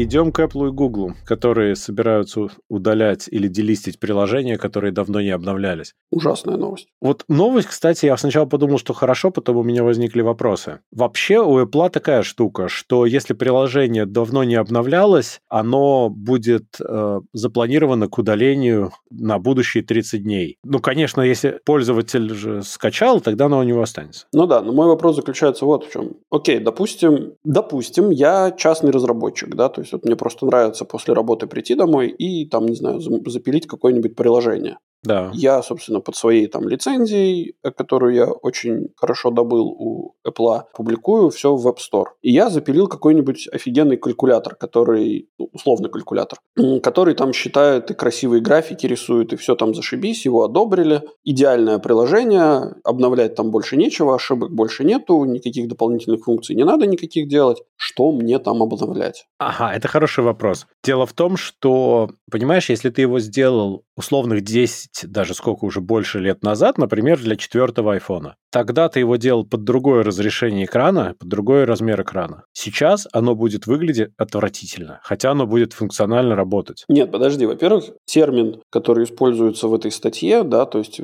Speaker 3: Идем к Apple и Google, которые собираются удалять или делистить приложения, которые давно не обновлялись.
Speaker 2: Ужасная новость.
Speaker 3: Вот новость, кстати, я сначала подумал, что хорошо, потом у меня возникли вопросы. Вообще у Apple такая штука, что если приложение давно не обновлялось, оно будет э, запланировано к удалению на будущие 30 дней. Ну, конечно, если пользователь же скачал, тогда оно у него останется.
Speaker 2: Ну да, но мой вопрос заключается вот в чем. Окей, допустим, допустим, я частный разработчик, да, то есть есть вот мне просто нравится после работы прийти домой и там, не знаю, запилить какое-нибудь приложение.
Speaker 3: Да.
Speaker 2: Я, собственно, под своей там лицензией, э, которую я очень хорошо добыл у Apple, публикую все в App Store. И я запилил какой-нибудь офигенный калькулятор, который, ну, условный калькулятор, который там считает и красивые графики рисует, и все там зашибись, его одобрили. Идеальное приложение, обновлять там больше нечего, ошибок больше нету, никаких дополнительных функций не надо никаких делать. Что мне там обновлять?
Speaker 3: Ага, это хороший вопрос. Дело в том, что, понимаешь, если ты его сделал условных 10, даже сколько уже больше лет назад, например, для четвертого айфона. Тогда ты его делал под другое разрешение экрана, под другой размер экрана. Сейчас оно будет выглядеть отвратительно, хотя оно будет функционально работать.
Speaker 2: Нет, подожди. Во-первых, термин, который используется в этой статье, да, то есть,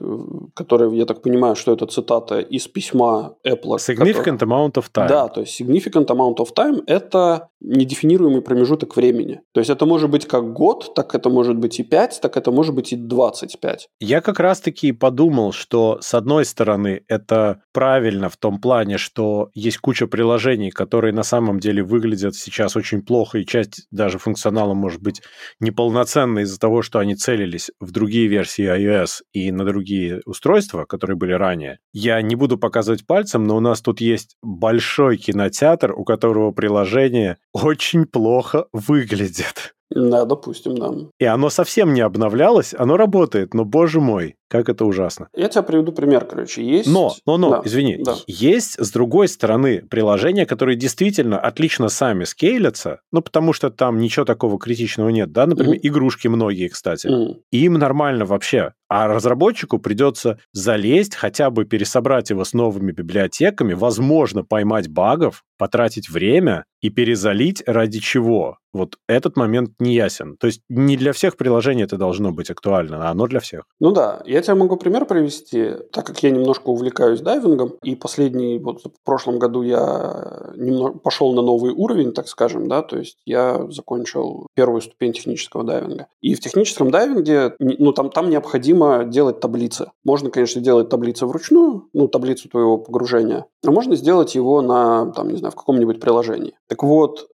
Speaker 2: который, я так понимаю, что это цитата из письма Apple.
Speaker 3: Significant который... amount of time.
Speaker 2: Да, то есть significant amount of time – это недефинируемый промежуток времени. То есть это может быть как год, так это может быть и 5, так это может быть и 25.
Speaker 3: Я как раз-таки подумал, что с одной стороны это правильно в том плане, что есть куча приложений, которые на самом деле выглядят сейчас очень плохо, и часть даже функционала может быть неполноценной из-за того, что они целились в другие версии iOS и на другие устройства, которые были ранее. Я не буду показывать пальцем, но у нас тут есть большой кинотеатр, у которого приложение очень плохо выглядит.
Speaker 2: Да, допустим, да.
Speaker 3: И оно совсем не обновлялось, оно работает, но, боже мой, как это ужасно.
Speaker 2: Я тебе приведу пример, короче. Есть...
Speaker 3: Но, но, но, да, извини. Да. Есть, с другой стороны, приложения, которые действительно отлично сами скейлятся, ну, потому что там ничего такого критичного нет, да, например, mm игрушки многие, кстати. mm И им нормально вообще. А разработчику придется залезть, хотя бы пересобрать его с новыми библиотеками, возможно, поймать багов, потратить время и перезалить ради чего? Вот этот момент не ясен. То есть не для всех приложений это должно быть актуально, а оно для всех.
Speaker 2: Ну да, я тебе могу пример привести, так как я немножко увлекаюсь дайвингом, и последний, вот в прошлом году я немного пошел на новый уровень, так скажем, да, то есть я закончил первую ступень технического дайвинга. И в техническом дайвинге, ну там, там необходимо необходимо делать таблицы. Можно, конечно, делать таблицы вручную, ну, таблицу твоего погружения, а можно сделать его на, там, не знаю, в каком-нибудь приложении. Так вот,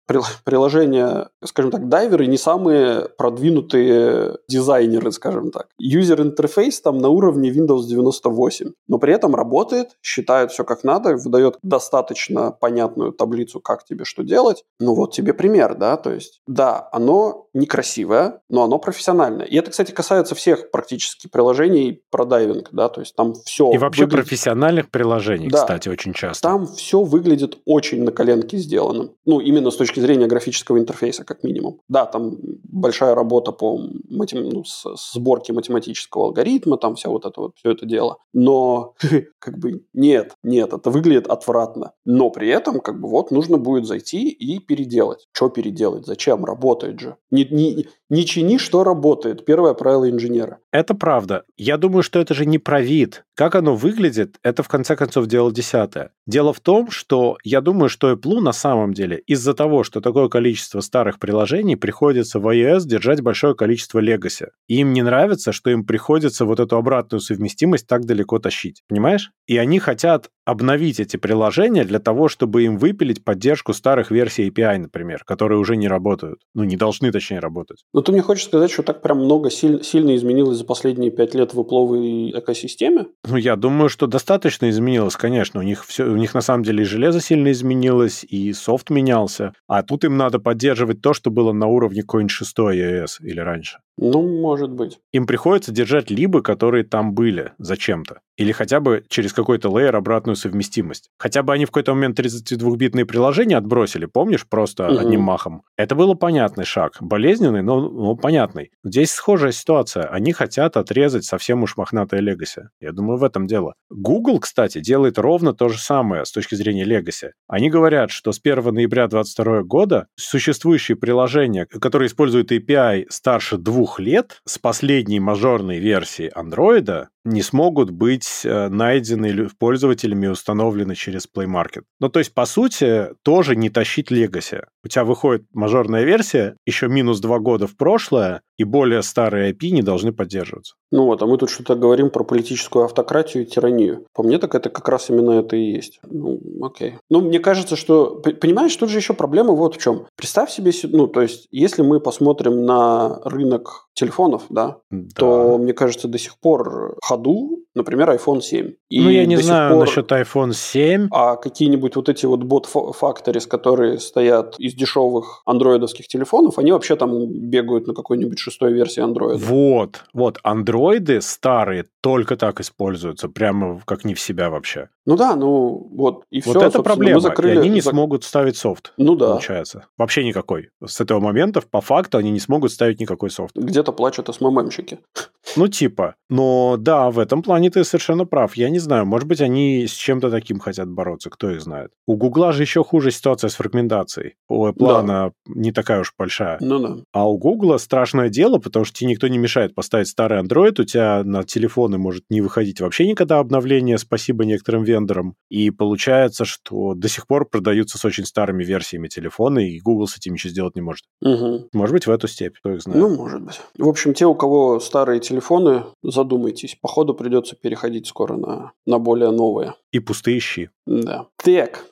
Speaker 2: приложения, скажем так, дайверы не самые продвинутые дизайнеры, скажем так. Юзер-интерфейс там на уровне Windows 98, но при этом работает, считает все как надо, выдает достаточно понятную таблицу, как тебе что делать. Ну вот тебе пример, да, то есть, да, оно некрасивое, но оно профессиональное. И это, кстати, касается всех практически приложений про дайвинг, да, то есть там все...
Speaker 3: И вообще выглядит... профессиональных приложений, да, кстати, очень часто.
Speaker 2: Там все выглядит очень на коленке сделанным. Ну, именно с точки зрения графического интерфейса, как минимум. Да, там большая работа по матем... ну, сборке математического алгоритма, там вся вот это вот, все это дело. Но, [laughs] как бы, нет, нет, это выглядит отвратно. Но при этом, как бы, вот нужно будет зайти и переделать. Что переделать? Зачем? Работает же. Не, не, не чини, что работает. Первое правило инженера.
Speaker 3: Это правда. Я думаю, что это же не про вид. Как оно выглядит, это в конце концов дело десятое. Дело в том, что я думаю, что Apple на самом деле из-за того, что такое количество старых приложений приходится в iOS держать большое количество Legacy. И им не нравится, что им приходится вот эту обратную совместимость так далеко тащить. Понимаешь? И они хотят обновить эти приложения для того, чтобы им выпилить поддержку старых версий API, например, которые уже не работают. Ну, не должны, точнее, работать.
Speaker 2: Но ты мне хочешь сказать, что так прям много силь, сильно изменилось за последние пять лет в Apple экосистеме?
Speaker 3: Ну, я думаю, что достаточно изменилось, конечно. У них все, у них на самом деле и железо сильно изменилось, и софт менялся. А тут им надо поддерживать то, что было на уровне какой-нибудь 6 iOS или раньше.
Speaker 2: Ну, может быть.
Speaker 3: Им приходится держать либо, которые там были зачем-то. Или хотя бы через какой-то лейер обратную совместимость. Хотя бы они в какой-то момент 32-битные приложения отбросили, помнишь, просто угу. одним махом. Это был понятный шаг. Болезненный, но, но понятный. Здесь схожая ситуация. Они хотят отрезать совсем уж мохнатое легаси. Я думаю, в этом дело. Google, кстати, делает ровно то же самое с точки зрения легаси. Они говорят, что с 1 ноября 2022 года существующие приложения, которые используют API старше двух лет, с последней мажорной версии Android не смогут быть э, найдены пользователями и установлены через Play Market. Ну, то есть, по сути, тоже не тащить Legacy. У тебя выходит мажорная версия, еще минус два года в прошлое, и более старые IP не должны поддерживаться.
Speaker 2: Ну вот, а мы тут что-то говорим про политическую автократию и тиранию. По мне, так это как раз именно это и есть. Ну, окей. Ну, мне кажется, что... Понимаешь, тут же еще проблема вот в чем. Представь себе, ну, то есть, если мы посмотрим на рынок телефонов, да, да. то, мне кажется, до сих пор ходу, например, iPhone 7.
Speaker 3: И ну, я не знаю пор... насчет iPhone 7.
Speaker 2: А какие-нибудь вот эти вот бот factories, которые стоят из дешевых андроидовских телефонов, они вообще там бегают на какой-нибудь шестой версии Android.
Speaker 3: Вот, вот, андроиды старые только так используются, прямо как не в себя вообще.
Speaker 2: Ну да, ну вот и все.
Speaker 3: Вот это проблема, закрыли... и они не смогут ставить софт.
Speaker 2: Ну да.
Speaker 3: Получается. Вообще никакой. С этого момента, по факту, они не смогут ставить никакой софт.
Speaker 2: Где-то плачут СММщики. [laughs]
Speaker 3: Ну типа. Но да, в этом плане ты совершенно прав. Я не знаю, может быть, они с чем-то таким хотят бороться, кто их знает. У Гугла же еще хуже ситуация с фрагментацией. У Apple да. не такая уж большая.
Speaker 2: Ну да.
Speaker 3: А у Гугла страшное дело, потому что тебе никто не мешает поставить старый Android, у тебя на телефоны может не выходить вообще никогда обновление, спасибо некоторым вендорам. И получается, что до сих пор продаются с очень старыми версиями телефона, и Google с этим ничего сделать не может.
Speaker 2: Угу.
Speaker 3: Может быть, в эту степь, кто их знает.
Speaker 2: Ну, может быть. В общем, те, у кого старые телефоны, задумайтесь. Походу, придется переходить скоро на, на более новые.
Speaker 3: И пустые щи.
Speaker 2: Да. Так.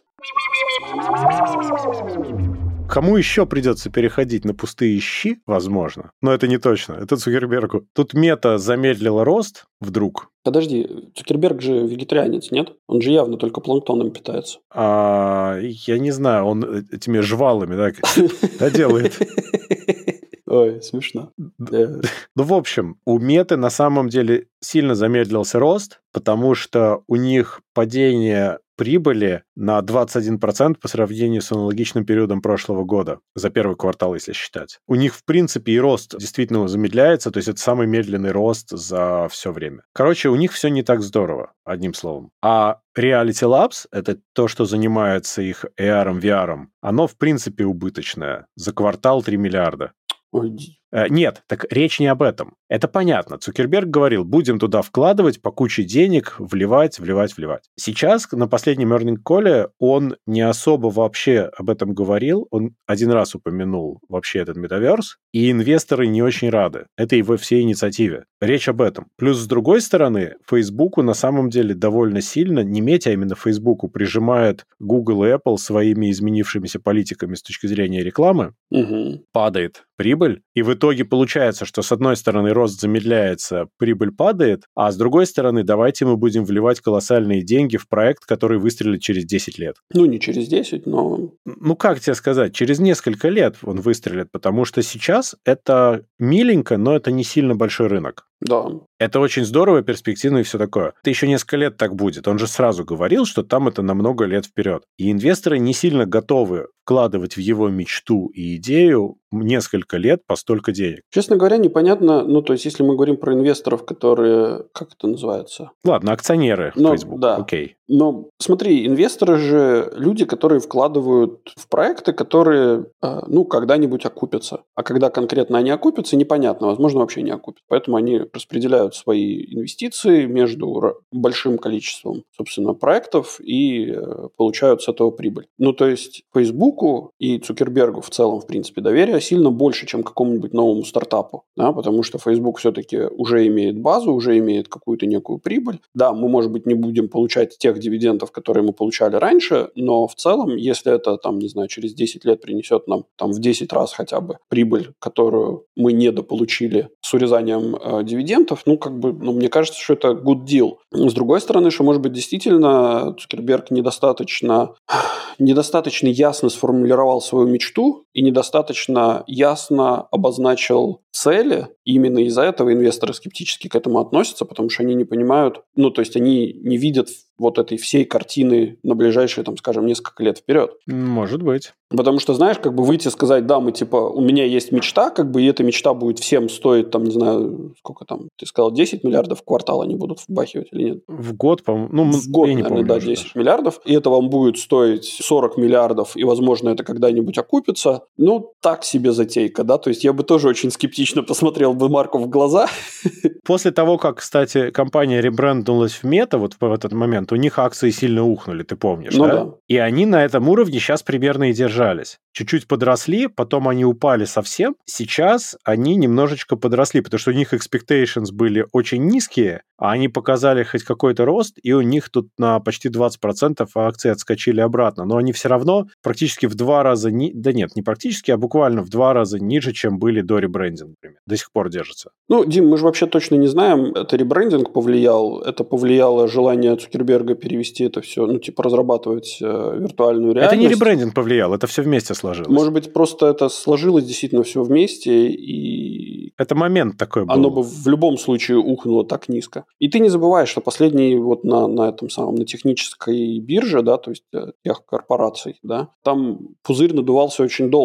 Speaker 3: Кому еще придется переходить на пустые щи, возможно, но это не точно, это Цукербергу. Тут мета замедлила рост вдруг.
Speaker 2: Подожди, Цукерберг же вегетарианец, нет? Он же явно только планктоном питается.
Speaker 3: А, я не знаю, он этими жвалами, да, делает. [laughs]
Speaker 2: Ой, смешно.
Speaker 3: Ну, в общем, у Меты на самом деле сильно замедлился рост, потому что у них падение прибыли на 21% по сравнению с аналогичным периодом прошлого года, за первый квартал, если считать. У них, в принципе, и рост действительно замедляется, то есть это самый медленный рост за все время. Короче, у них все не так здорово, одним словом. А Reality Labs, это то, что занимается их AR, VR, оно, в принципе, убыточное. За квартал 3 миллиарда.
Speaker 2: Ой,
Speaker 3: нет, так речь не об этом. Это понятно. Цукерберг говорил, будем туда вкладывать по куче денег, вливать, вливать, вливать. Сейчас на последнем earning коле он не особо вообще об этом говорил. Он один раз упомянул вообще этот метаверс, и инвесторы не очень рады. Это его всей инициативе. Речь об этом. Плюс, с другой стороны, Фейсбуку на самом деле довольно сильно, не Мете, а именно Фейсбуку, прижимает Google и Apple своими изменившимися политиками с точки зрения рекламы. Угу. Падает прибыль, и в итоге получается, что с одной стороны рост замедляется, прибыль падает, а с другой стороны давайте мы будем вливать колоссальные деньги в проект, который выстрелит через 10 лет.
Speaker 2: Ну, не через 10, но...
Speaker 3: Ну, как тебе сказать, через несколько лет он выстрелит, потому что сейчас это миленько, но это не сильно большой рынок.
Speaker 2: Да.
Speaker 3: Это очень здорово, перспективно и все такое. Это еще несколько лет так будет. Он же сразу говорил, что там это на много лет вперед. И инвесторы не сильно готовы вкладывать в его мечту и идею несколько лет по столько денег.
Speaker 2: Честно говоря, непонятно, ну, то есть, если мы говорим про инвесторов, которые, как это называется?
Speaker 3: Ладно, акционеры
Speaker 2: Но,
Speaker 3: Facebook,
Speaker 2: да.
Speaker 3: окей.
Speaker 2: Но смотри, инвесторы же люди, которые вкладывают в проекты, которые, э, ну, когда-нибудь окупятся. А когда конкретно они окупятся, непонятно, возможно, вообще не окупятся. Поэтому они распределяют свои инвестиции между большим количеством, собственно, проектов и э, получают с этого прибыль. Ну, то есть, Фейсбуку и Цукербергу в целом, в принципе, доверия сильно больше, чем какому-нибудь новому стартапу, да, потому что Facebook все-таки уже имеет базу, уже имеет какую-то некую прибыль. Да, мы, может быть, не будем получать тех дивидендов, которые мы получали раньше, но в целом, если это, там, не знаю, через 10 лет принесет нам там в 10 раз хотя бы прибыль, которую мы недополучили с урезанием э, дивидендов, ну, как бы, ну, мне кажется, что это good deal. С другой стороны, что, может быть, действительно Цукерберг недостаточно, [sighs] недостаточно ясно сформулировал свою мечту и недостаточно ясно обозначил цели. И именно из-за этого инвесторы скептически к этому относятся, потому что они не понимают, ну, то есть они не видят вот этой всей картины на ближайшие, там, скажем, несколько лет вперед.
Speaker 3: Может быть.
Speaker 2: Потому что, знаешь, как бы выйти и сказать, да, мы типа, у меня есть мечта, как бы, и эта мечта будет всем стоить, там, не знаю, сколько там, ты сказал, 10 миллиардов в квартал они будут вбахивать или нет?
Speaker 3: В год, по-моему, ну,
Speaker 2: в год, я не наверное, помню. Да, 10 даже. миллиардов, и это вам будет стоить 40 миллиардов, и, возможно, это когда-нибудь окупится. Ну, так себе затейка, да, то есть я бы тоже очень скептично посмотрел бы Марку в глаза. [laughs]
Speaker 3: После того, как, кстати, компания ребренднулась в мета вот в этот момент, у них акции сильно ухнули, ты помнишь, ну, да? да? И они на этом уровне сейчас примерно и держались чуть-чуть подросли, потом они упали совсем. Сейчас они немножечко подросли, потому что у них expectations были очень низкие, а они показали хоть какой-то рост, и у них тут на почти 20% акции отскочили обратно. Но они все равно практически в два раза, ни... да нет, не практически, а буквально в два раза ниже, чем были до ребрендинга, например. До сих пор держатся.
Speaker 2: Ну, Дим, мы же вообще точно не знаем, это ребрендинг повлиял, это повлияло желание Цукерберга перевести это все, ну, типа разрабатывать э, виртуальную реальность.
Speaker 3: Это не ребрендинг повлиял, это все вместе сложилось.
Speaker 2: Может быть, просто это сложилось действительно все вместе, и...
Speaker 3: Это момент такой был.
Speaker 2: Оно бы в любом случае ухнуло так низко. И ты не забываешь, что последний вот на, на этом самом, на технической бирже, да, то есть э, тех корпораций, да, там пузырь надувался очень долго,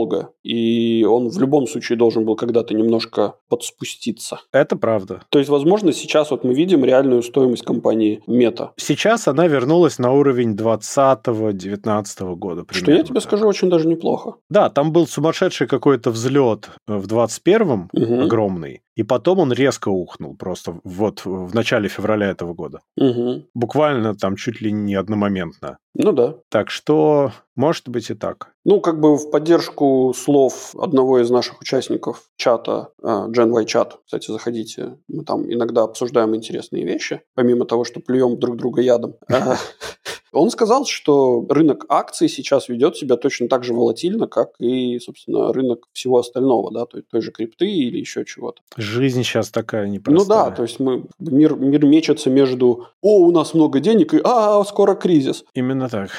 Speaker 2: и он в любом случае должен был когда-то немножко подспуститься.
Speaker 3: Это правда.
Speaker 2: То есть, возможно, сейчас вот мы видим реальную стоимость компании Мета.
Speaker 3: Сейчас она вернулась на уровень 20-19 года. Примерно.
Speaker 2: Что я тебе скажу, очень даже неплохо.
Speaker 3: Да, там был сумасшедший какой-то взлет в 21-м, угу. огромный. И потом он резко ухнул просто вот в начале февраля этого года.
Speaker 2: Угу.
Speaker 3: Буквально там чуть ли не одномоментно.
Speaker 2: Ну да.
Speaker 3: Так что, может быть и так.
Speaker 2: Ну, как бы в поддержку слов одного из наших участников чата, Gen Y чат, кстати, заходите, мы там иногда обсуждаем интересные вещи, помимо того, что плюем друг друга ядом. [laughs] Он сказал, что рынок акций сейчас ведет себя точно так же волатильно, как и, собственно, рынок всего остального, да, той, той же крипты или еще чего-то.
Speaker 3: Жизнь сейчас такая непростая.
Speaker 2: Ну да, то есть мы, мир, мир мечется между «О, у нас много денег» и «А, скоро кризис».
Speaker 3: Именно так.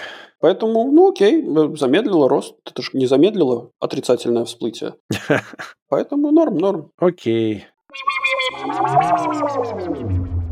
Speaker 2: Поэтому, ну окей, замедлило рост. Это же не замедлило отрицательное всплытие. [laughs] Поэтому норм, норм.
Speaker 3: Окей.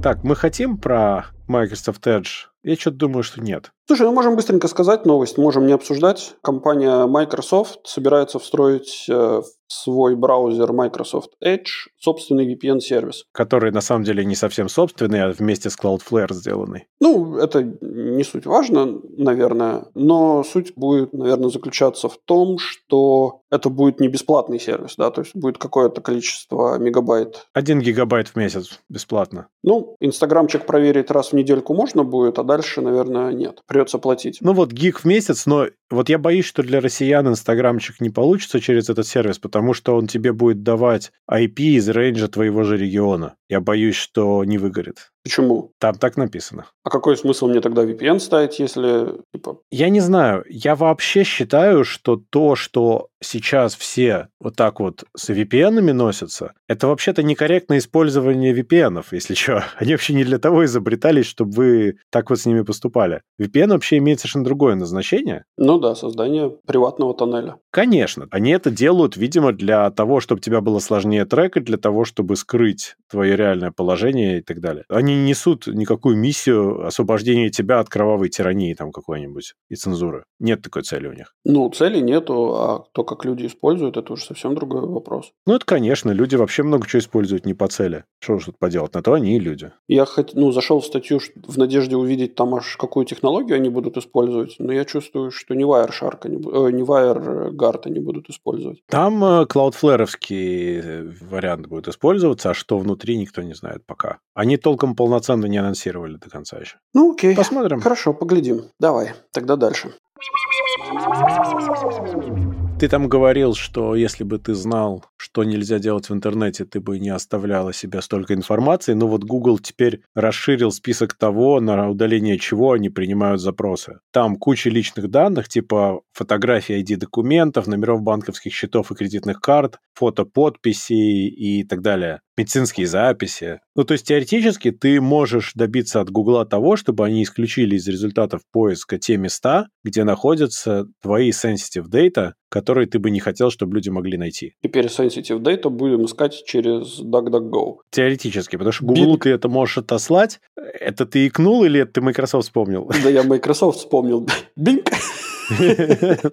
Speaker 3: Так, мы хотим про Microsoft Edge? Я что-то думаю, что нет.
Speaker 2: Слушай, ну можем быстренько сказать новость, можем не обсуждать. Компания Microsoft собирается встроить э, в свой браузер Microsoft Edge собственный VPN-сервис.
Speaker 3: Который на самом деле не совсем собственный, а вместе с Cloudflare сделанный.
Speaker 2: Ну, это не суть важно, наверное, но суть будет, наверное, заключаться в том, что это будет не бесплатный сервис, да, то есть будет какое-то количество мегабайт.
Speaker 3: Один гигабайт в месяц бесплатно.
Speaker 2: Ну, инстаграмчик проверить раз недельку можно будет, а дальше, наверное, нет. Придется платить.
Speaker 3: Ну вот гиг в месяц, но вот я боюсь, что для россиян инстаграмчик не получится через этот сервис, потому что он тебе будет давать IP из рейнджа твоего же региона. Я боюсь, что не выгорит.
Speaker 2: Почему?
Speaker 3: Там так написано.
Speaker 2: А какой смысл мне тогда VPN ставить, если... Типа...
Speaker 3: Я не знаю. Я вообще считаю, что то, что сейчас все вот так вот с VPN носятся, это вообще-то некорректное использование VPN, если что. [laughs] Они вообще не для того изобретались, чтобы вы так вот с ними поступали. VPN вообще имеет совершенно другое назначение.
Speaker 2: Ну да, создание приватного тоннеля.
Speaker 3: Конечно. Они это делают, видимо, для того, чтобы тебя было сложнее трекать, для того, чтобы скрыть твое реальное положение и так далее. Они не несут никакую миссию освобождения тебя от кровавой тирании там какой-нибудь и цензуры. Нет такой цели у них.
Speaker 2: Ну, цели нету, а то, как люди используют, это уже совсем другой вопрос.
Speaker 3: Ну, это, конечно, люди вообще много чего используют не по цели. Что же тут поделать? На то они и люди.
Speaker 2: Я хоть, ну, зашел в статью в надежде увидеть там аж какую технологию они будут использовать, но я чувствую, что не Wireshark, они, э, не WireGuard они будут использовать.
Speaker 3: Там э, Cloudflare э, вариант будет использоваться, а что внутри никто не знает пока. Они толком полноценно не анонсировали до конца еще.
Speaker 2: Ну, окей.
Speaker 3: Посмотрим.
Speaker 2: Хорошо, поглядим. Давай, тогда дальше.
Speaker 3: Ты там говорил, что если бы ты знал, что нельзя делать в интернете, ты бы не оставлял о себе столько информации. Но вот Google теперь расширил список того, на удаление чего они принимают запросы. Там куча личных данных, типа фотографии ID документов, номеров банковских счетов и кредитных карт, фото подписей и так далее медицинские записи. Ну, то есть теоретически ты можешь добиться от Гугла того, чтобы они исключили из результатов поиска те места, где находятся твои sensitive data, которые ты бы не хотел, чтобы люди могли найти.
Speaker 2: Теперь sensitive data будем искать через DuckDuckGo.
Speaker 3: Теоретически, потому что Google ты это можешь отослать. Это ты икнул или это ты Microsoft вспомнил?
Speaker 2: Да я Microsoft вспомнил. [laughs] Bing! [laughs]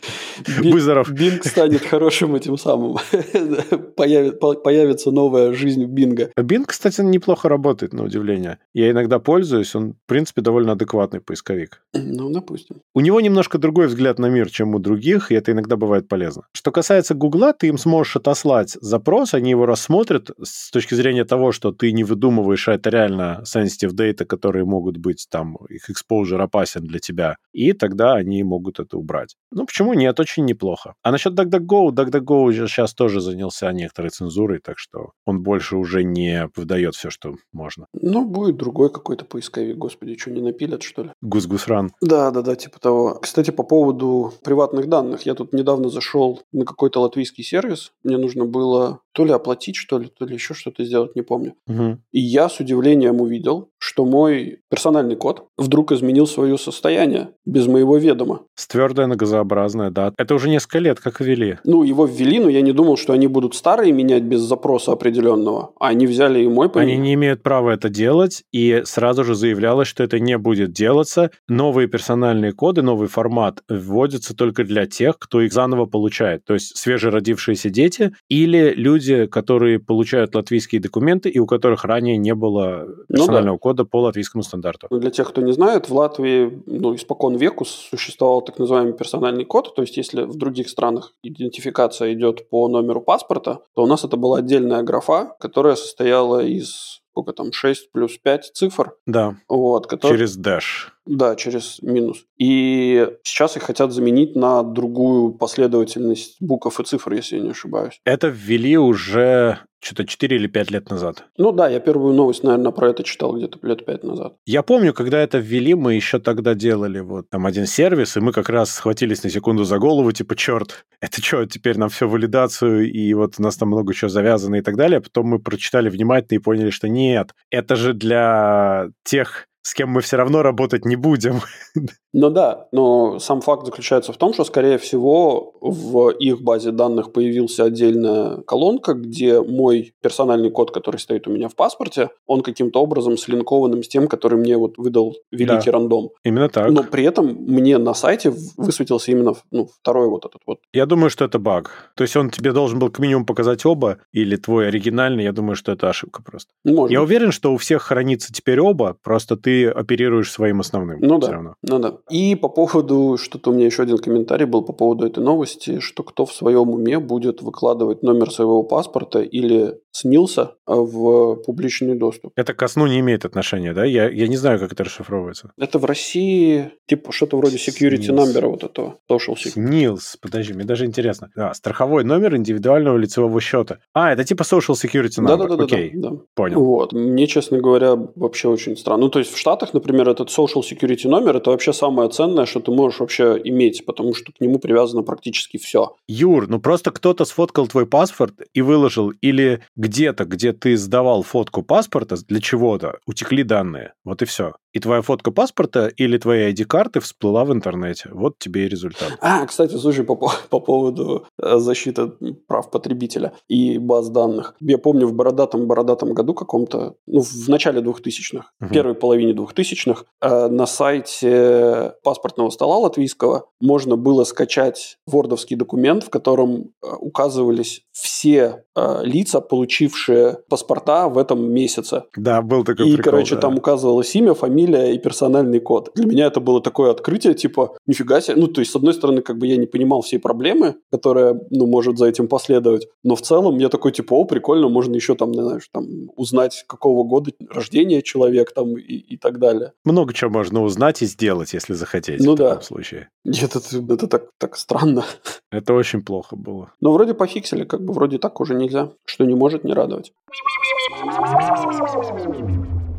Speaker 3: Вызоров.
Speaker 2: Бинг станет хорошим этим самым. [laughs] Появится новая жизнь Бинга.
Speaker 3: Бинг, кстати, неплохо работает, на удивление. Я иногда пользуюсь, он, в принципе, довольно адекватный поисковик.
Speaker 2: Ну, допустим.
Speaker 3: У него немножко другой взгляд на мир, чем у других, и это иногда бывает полезно. Что касается Гугла, ты им сможешь отослать запрос, они его рассмотрят с точки зрения того, что ты не выдумываешь, а это реально sensitive data, которые могут быть там, их exposure опасен для тебя, и тогда они могут это убрать. Ну, почему нет? Очень неплохо. А насчет DuckDuckGo, DuckDuckGo сейчас тоже занялся некоторой цензурой, так что он больше уже не выдает все, что можно.
Speaker 2: Ну, будет другой какой-то поисковик, господи, что, не напилят, что ли?
Speaker 3: Гус-гусран.
Speaker 2: Да, да, да, типа того. Кстати, по поводу приватных данных. Я тут недавно зашел на какой-то латвийский сервис. Мне нужно было то ли оплатить, что ли, то ли еще что-то сделать, не помню.
Speaker 3: Угу.
Speaker 2: И я с удивлением увидел, что мой персональный код вдруг изменил свое состояние без моего ведома.
Speaker 3: С твердое на газообразное, да. Это уже несколько лет как ввели.
Speaker 2: Ну, его ввели, но я не думал, что они будут старые менять без запроса определенного. А они взяли и мой
Speaker 3: поменяли. Они не имеют права это делать, и сразу же заявлялось, что это не будет делаться. Новые персональные коды, новый формат вводятся только для тех, кто их заново получает. То есть свежеродившиеся дети или люди, которые получают латвийские документы и у которых ранее не было персонального ну, да. кода по латвийскому стандарту.
Speaker 2: Ну, для тех, кто не знает, в Латвии ну, испокон веку существовал так называемый персональный код. То есть если в других странах идентификация идет по номеру паспорта, то у нас это была отдельная графа, которая состояла из сколько там, 6 плюс 5 цифр.
Speaker 3: Да.
Speaker 2: Вот,
Speaker 3: который... Через dash.
Speaker 2: Да, через минус. И сейчас их хотят заменить на другую последовательность букв и цифр, если я не ошибаюсь.
Speaker 3: Это ввели уже что-то 4 или 5 лет назад.
Speaker 2: Ну да, я первую новость, наверное, про это читал где-то лет 5 назад.
Speaker 3: Я помню, когда это ввели, мы еще тогда делали вот там один сервис, и мы как раз схватились на секунду за голову, типа, черт, это что, теперь нам все валидацию, и вот у нас там много чего завязано и так далее. Потом мы прочитали внимательно и поняли, что нет, это же для тех с кем мы все равно работать не будем. [laughs]
Speaker 2: Ну да, но сам факт заключается в том, что, скорее всего, в их базе данных появился отдельная колонка, где мой персональный код, который стоит у меня в паспорте, он каким-то образом слинкованным с тем, который мне вот выдал великий да, рандом.
Speaker 3: Именно так.
Speaker 2: Но при этом мне на сайте высветился именно ну, второй вот этот вот.
Speaker 3: Я думаю, что это баг. То есть он тебе должен был к минимуму показать оба, или твой оригинальный, я думаю, что это ошибка просто. Может я уверен, что у всех хранится теперь оба, просто ты оперируешь своим основным.
Speaker 2: Ну да, равно. ну да. И по поводу, что-то у меня еще один комментарий был по поводу этой новости, что кто в своем уме будет выкладывать номер своего паспорта или снился в публичный доступ.
Speaker 3: Это к сну не имеет отношения, да? Я, я не знаю, как это расшифровывается.
Speaker 2: Это в России типа что-то вроде security Снилс. number вот этого.
Speaker 3: Social security. Снилс. Подожди, мне даже интересно. А, страховой номер индивидуального лицевого счета. А, это типа social security number. Да-да-да. Окей, да, да. понял.
Speaker 2: Вот. Мне, честно говоря, вообще очень странно. Ну, то есть в Штатах, например, этот social security номер это вообще самое ценное, что ты можешь вообще иметь, потому что к нему привязано практически все.
Speaker 3: Юр, ну просто кто-то сфоткал твой паспорт и выложил, или где-то, где ты сдавал фотку паспорта для чего-то, утекли данные. Вот и все. И твоя фотка паспорта или твоя ID-карты всплыла в интернете. Вот тебе и результат.
Speaker 2: А, кстати, слушай, по, по поводу э, защиты прав потребителя и баз данных. Я помню в бородатом-бородатом году каком-то, ну, в начале 2000-х, угу. первой половине 2000-х, э, на сайте паспортного стола латвийского можно было скачать вордовский документ, в котором э, указывались все э, лица, получившие паспорта в этом месяце.
Speaker 3: Да, был такой
Speaker 2: И,
Speaker 3: прикол,
Speaker 2: короче,
Speaker 3: да.
Speaker 2: там указывалось имя, фамилия и персональный код. Для меня это было такое открытие, типа, нифига себе. Ну, то есть, с одной стороны, как бы я не понимал всей проблемы, которая, ну, может за этим последовать, но в целом я такой, типа, о, прикольно, можно еще там, не знаю, там, узнать, какого года рождения человек там и, и так далее.
Speaker 3: Много чего можно узнать и сделать, если захотеть ну, в да. таком случае.
Speaker 2: Нет, это, это так, так странно. [laughs]
Speaker 3: Это очень плохо было.
Speaker 2: Но вроде пофиксили, как бы вроде так уже нельзя, что не может не радовать.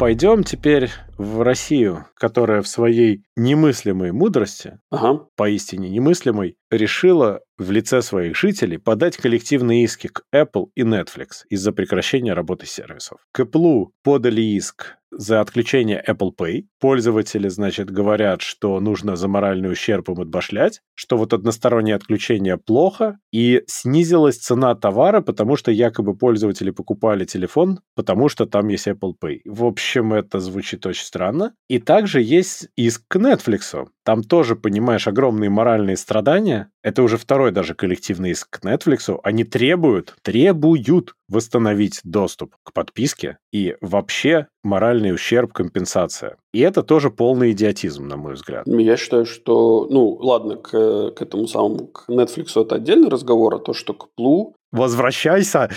Speaker 3: Пойдем теперь в Россию, которая в своей немыслимой мудрости,
Speaker 2: ага.
Speaker 3: поистине немыслимой, решила в лице своих жителей подать коллективные иски к Apple и Netflix из-за прекращения работы сервисов. К Apple подали иск за отключение Apple Pay. Пользователи, значит, говорят, что нужно за моральный ущерб им отбашлять, что вот одностороннее отключение плохо, и снизилась цена товара, потому что якобы пользователи покупали телефон, потому что там есть Apple Pay. В общем, это звучит очень странно. И также есть иск к Netflix. Там тоже, понимаешь, огромные моральные страдания. Это уже второй даже коллективный иск к Netflix. Они требуют, требуют восстановить доступ к подписке и вообще моральный ущерб, компенсация. И это тоже полный идиотизм, на мой взгляд.
Speaker 2: Я считаю, что, ну, ладно, к, к этому самому, к Netflix это отдельный разговор, а то, что к Плу
Speaker 3: Возвращайся.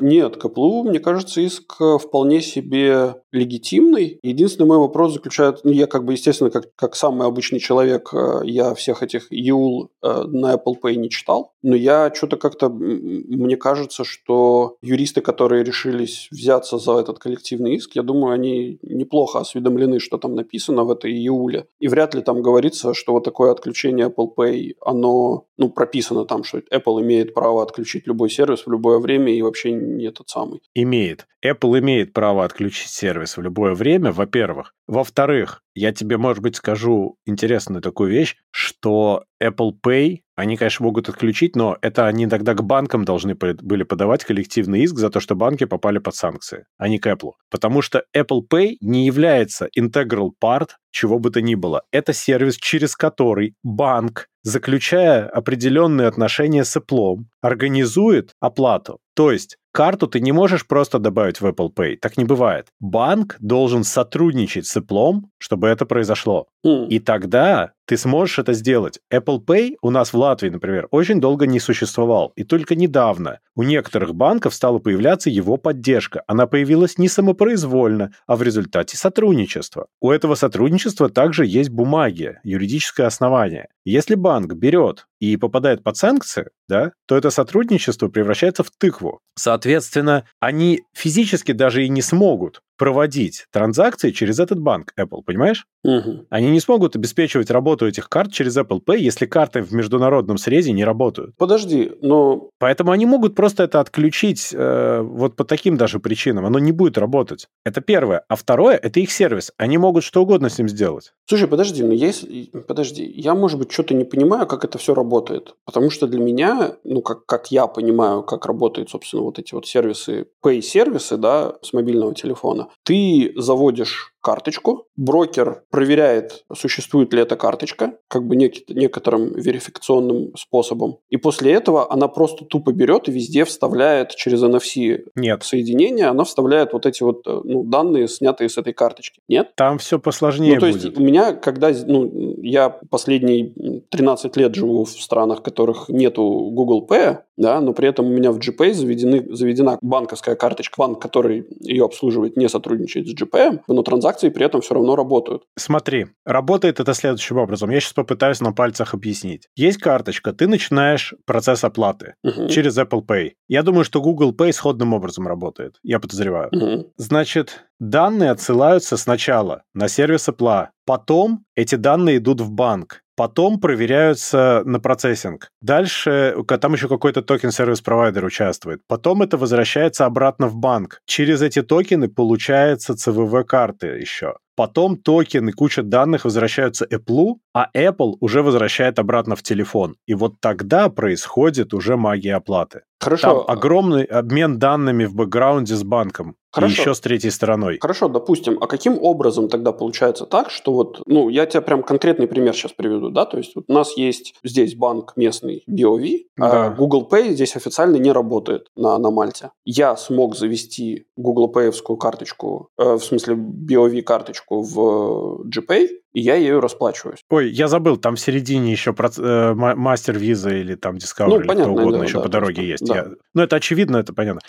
Speaker 2: Нет, КПЛУ, мне кажется, иск вполне себе легитимный. Единственный мой вопрос заключается, ну, я как бы, естественно, как, как самый обычный человек, э, я всех этих EUL э, на Apple Pay не читал, но я что-то как-то, мне кажется, что юристы, которые решились взяться за этот коллективный иск, я думаю, они неплохо осведомлены, что там написано в этой EUL. И вряд ли там говорится, что вот такое отключение Apple Pay, оно, ну, прописано там, что Apple имеет право отключить любой сервис в любое время и вообще не этот самый.
Speaker 3: Имеет. Apple имеет право отключить сервис в любое время, во-первых. Во-вторых, я тебе, может быть, скажу интересную такую вещь, что Apple Pay, они, конечно, могут отключить, но это они тогда к банкам должны были подавать коллективный иск за то, что банки попали под санкции, а не к Apple. Потому что Apple Pay не является integral part чего бы то ни было. Это сервис, через который банк, заключая определенные отношения с Apple, организует оплату. То есть карту ты не можешь просто добавить в Apple Pay. Так не бывает. Банк должен сотрудничать с Apple, чтобы это произошло. Mm. И тогда ты сможешь это сделать. Apple Pay у нас в Латвии, например, очень долго не существовал. И только недавно у некоторых банков стала появляться его поддержка. Она появилась не самопроизвольно, а в результате сотрудничества. У этого сотрудничества также есть бумаги, юридическое основание. Если банк берет и попадает под санкции, да, то это сотрудничество превращается в тыкву. Соответственно, они физически даже и не смогут проводить транзакции через этот банк Apple, понимаешь?
Speaker 2: Угу.
Speaker 3: Они не смогут обеспечивать работу этих карт через Apple Pay, если карты в международном срезе не работают.
Speaker 2: Подожди, но...
Speaker 3: Поэтому они могут просто это отключить э, вот по таким даже причинам. Оно не будет работать. Это первое. А второе – это их сервис. Они могут что угодно с ним сделать.
Speaker 2: Слушай, подожди, ну есть... Подожди, я, может быть, что-то не понимаю, как это все работает. Потому что для меня, ну, как, как я понимаю, как работают, собственно, вот эти вот сервисы, pay-сервисы, да, с мобильного телефона, ты заводишь карточку, брокер проверяет, существует ли эта карточка, как бы нек- некоторым верификационным способом, и после этого она просто тупо берет и везде вставляет через NFC
Speaker 3: Нет.
Speaker 2: соединение, она вставляет вот эти вот э, ну, данные, снятые с этой карточки. Нет?
Speaker 3: Там все посложнее
Speaker 2: ну, то
Speaker 3: будет.
Speaker 2: есть у меня, когда ну, я последние 13 лет живу в странах, в которых нету Google Pay, да, но при этом у меня в GPay заведены, заведена банковская карточка. Банк, который ее обслуживает, не сотрудничает с GPay, но транзакции при этом все равно работают.
Speaker 3: Смотри, работает это следующим образом. Я сейчас попытаюсь на пальцах объяснить. Есть карточка, ты начинаешь процесс оплаты
Speaker 2: Мгм.
Speaker 3: через Apple Pay. Я думаю, что Google Pay сходным образом работает. Я подозреваю.
Speaker 2: Мгм.
Speaker 3: Значит, данные отсылаются сначала на сервис Apple, потом эти данные идут в банк, потом проверяются на процессинг. Дальше там еще какой-то токен-сервис-провайдер участвует. Потом это возвращается обратно в банк. Через эти токены получается CVV-карты еще. Потом токены, куча данных возвращаются Apple, а Apple уже возвращает обратно в телефон. И вот тогда происходит уже магия оплаты.
Speaker 2: Хорошо.
Speaker 3: Там огромный обмен данными в бэкграунде с банком.
Speaker 2: Хорошо.
Speaker 3: И еще с третьей стороной.
Speaker 2: Хорошо, допустим, а каким образом тогда получается так, что вот, ну, я тебе прям конкретный пример сейчас приведу, да, то есть вот у нас есть здесь банк местный BOV,
Speaker 3: Да.
Speaker 2: а Google Pay здесь официально не работает на, на Мальте. Я смог завести Google Pay-овскую карточку, э, в смысле BOV карточку в GPay, и я ею расплачиваюсь.
Speaker 3: Ой, я забыл, там в середине еще проц- э, ма- мастер виза или там Discovery
Speaker 2: Ну,
Speaker 3: или кто угодно
Speaker 2: дело,
Speaker 3: еще
Speaker 2: да,
Speaker 3: по дороге
Speaker 2: есть,
Speaker 3: есть.
Speaker 2: да.
Speaker 3: Я- Ну, это очевидно, это понятно.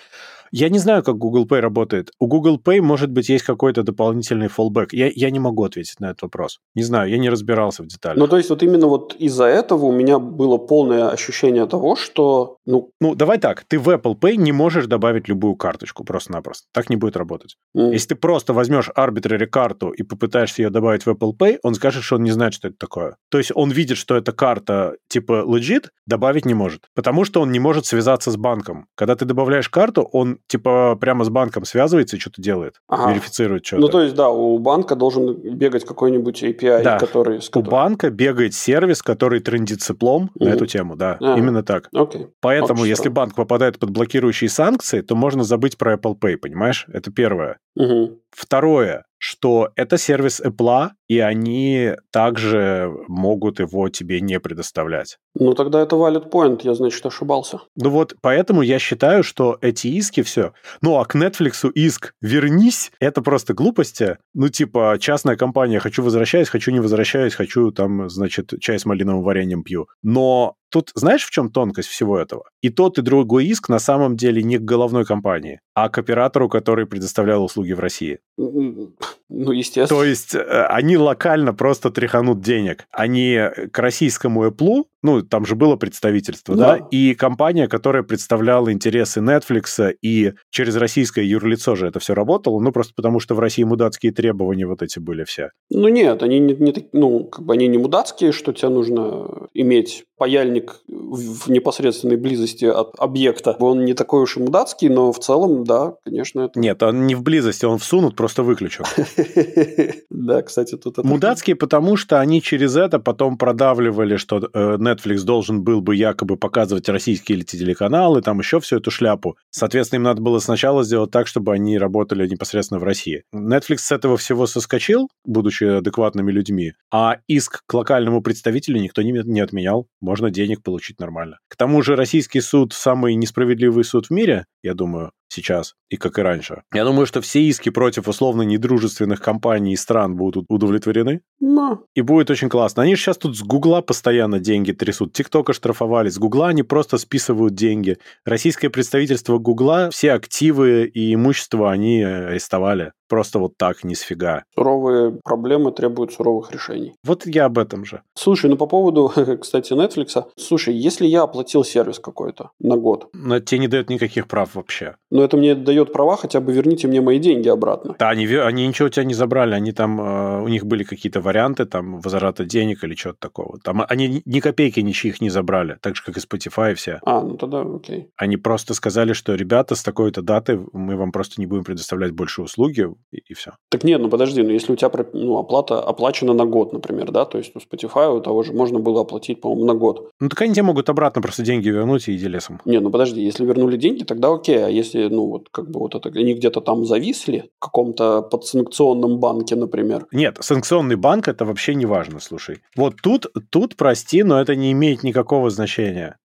Speaker 3: Я не знаю, как Google Pay работает. У Google Pay, может быть, есть какой-то дополнительный fallback. Я, я не могу ответить на этот вопрос. Не знаю, я не разбирался в деталях.
Speaker 2: Ну, то есть вот именно вот из-за этого у меня было полное ощущение того, что, ну,
Speaker 3: Ну, давай так, ты в Apple Pay не можешь добавить любую карточку просто-напросто. Так не будет работать.
Speaker 2: м,
Speaker 3: Если ты просто возьмешь arbitrary карту и попытаешься ее добавить в Apple Pay, он скажет, что он не знает, что это такое. То есть он видит, что эта карта типа legit, добавить не может. Потому что он не может связаться с банком. Когда ты добавляешь карту, он типа прямо с банком связывается и что-то делает.
Speaker 2: Ага.
Speaker 3: Верифицирует что-то.
Speaker 2: ну, то есть, да, у банка должен бегать какой-нибудь API,
Speaker 3: Да.
Speaker 2: который... с
Speaker 3: У банка бегает сервис, который трендит цеплом на
Speaker 2: Мгм.
Speaker 3: эту тему, да.
Speaker 2: Ага.
Speaker 3: Именно так.
Speaker 2: Окей.
Speaker 3: Поэтому,
Speaker 2: Очень
Speaker 3: если банк попадает под блокирующие санкции, то можно забыть про Apple Pay, понимаешь? Это первое.
Speaker 2: Мгм.
Speaker 3: Второе, что это сервис Apple, и они также могут его тебе не предоставлять.
Speaker 2: Ну, тогда это valid point, я, значит, ошибался.
Speaker 3: Ну вот, поэтому я считаю, что эти иски все... Ну, а к Netflix иск «вернись» — это просто глупости. Ну, типа, частная компания «хочу возвращаюсь, хочу не возвращаюсь, хочу там, значит, чай с малиновым вареньем пью». Но тут знаешь, в чем тонкость всего этого? И тот, и другой иск на самом деле не к головной компании, а к оператору, который предоставлял услуги в России.
Speaker 2: Ну, естественно.
Speaker 3: То есть э, они локально просто тряханут денег. Они к российскому Apple, ну, там же было представительство, да,
Speaker 2: Да.
Speaker 3: и компания, которая представляла интересы Netflix, и через российское юрлицо же это все работало, ну, просто потому что в России мудацкие требования вот эти были все.
Speaker 2: Ну, нет, они не, не ну, как бы они не мудацкие, что тебе нужно иметь паяльник в в непосредственной близости от объекта. Он не такой уж и мудацкий, но в целом, да, конечно, это...
Speaker 3: Нет, он не в близости, он всунут, просто выключен. [laughs]
Speaker 2: Да, кстати, тут это...
Speaker 3: Мудацкие, потому что они через это потом продавливали, что э, Netflix должен был бы якобы показывать российские или телеканалы, там еще всю эту шляпу. Соответственно, им надо было сначала сделать так, чтобы они работали непосредственно в России. Netflix с этого всего соскочил, будучи адекватными людьми, а иск к локальному представителю никто не, не отменял. Можно денег получить нормально. К тому же российский суд самый несправедливый суд в мире, я думаю, сейчас, и как и раньше. Я думаю, что все иски против условно недружественных компаний и стран будут удовлетворены.
Speaker 2: Ну,
Speaker 3: И будет очень классно. Они же сейчас тут с Гугла постоянно деньги трясут. ТикТока штрафовали. С Гугла они просто списывают деньги. Российское представительство Гугла, все активы и имущество они арестовали. Просто вот так, ни с фига.
Speaker 2: Суровые проблемы требуют суровых решений.
Speaker 3: Вот я об этом же.
Speaker 2: Слушай, ну по поводу, [laughs] кстати, Netflix. Слушай, если я оплатил сервис какой-то на год.
Speaker 3: Но тебе не дает никаких прав вообще.
Speaker 2: Но это мне дает права, хотя бы верните мне мои деньги обратно.
Speaker 3: Да, они, они ничего у тебя не забрали. Они там, э, у них были какие-то варианты там возврата денег или чего-то такого. Там они ни копейки ничьих не забрали, так же, как и Spotify и все.
Speaker 2: А, ну тогда окей.
Speaker 3: Они просто сказали, что, ребята, с такой-то даты мы вам просто не будем предоставлять больше услуги, и, и все.
Speaker 2: Так нет, ну подожди, ну если у тебя ну, оплата оплачена на год, например, да, то есть у Spotify у того же можно было оплатить, по-моему, на год.
Speaker 3: Ну так они тебе могут обратно просто деньги вернуть и иди лесом.
Speaker 2: Не, ну подожди, если вернули деньги, тогда окей, а если, ну вот как бы вот это, они где-то там зависли в каком-то подсанкционном банке, например.
Speaker 3: Нет, санкционный банк это вообще не важно, слушай. Вот тут, тут, прости, но это не имеет никакого значения.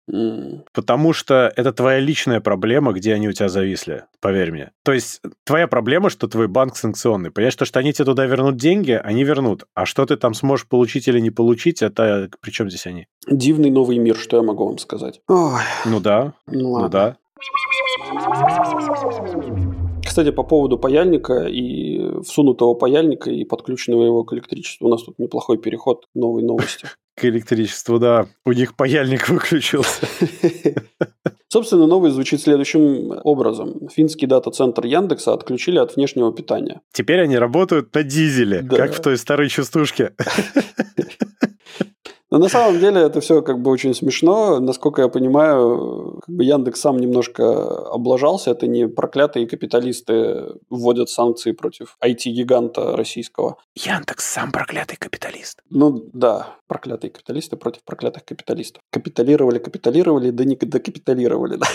Speaker 3: Потому что это твоя личная проблема, где они у тебя зависли, поверь мне. То есть твоя проблема, что твой банк санкционный. Понимаешь, то, что они тебе туда вернут деньги, они вернут. А что ты там сможешь получить или не получить, это при чем здесь они?
Speaker 2: Дивный новый мир, что я могу вам сказать.
Speaker 3: Ой. Ну да, ну, ладно. ну да.
Speaker 2: Кстати, по поводу паяльника и всунутого паяльника и подключенного его к электричеству. У нас тут неплохой переход к новой новости.
Speaker 3: К электричеству, да. У них паяльник выключился. [laughs]
Speaker 2: Собственно, новость звучит следующим образом. Финский дата-центр Яндекса отключили от внешнего питания.
Speaker 3: Теперь они работают на дизеле, да. как в той старой частушке. [laughs]
Speaker 2: Но на самом деле это все как бы очень смешно. Насколько я понимаю, как бы Яндекс сам немножко облажался. Это не проклятые капиталисты вводят санкции против IT-гиганта российского.
Speaker 3: Яндекс сам проклятый капиталист.
Speaker 2: Ну да, проклятые капиталисты против проклятых капиталистов. Капиталировали, капиталировали, да не докапиталировали, да.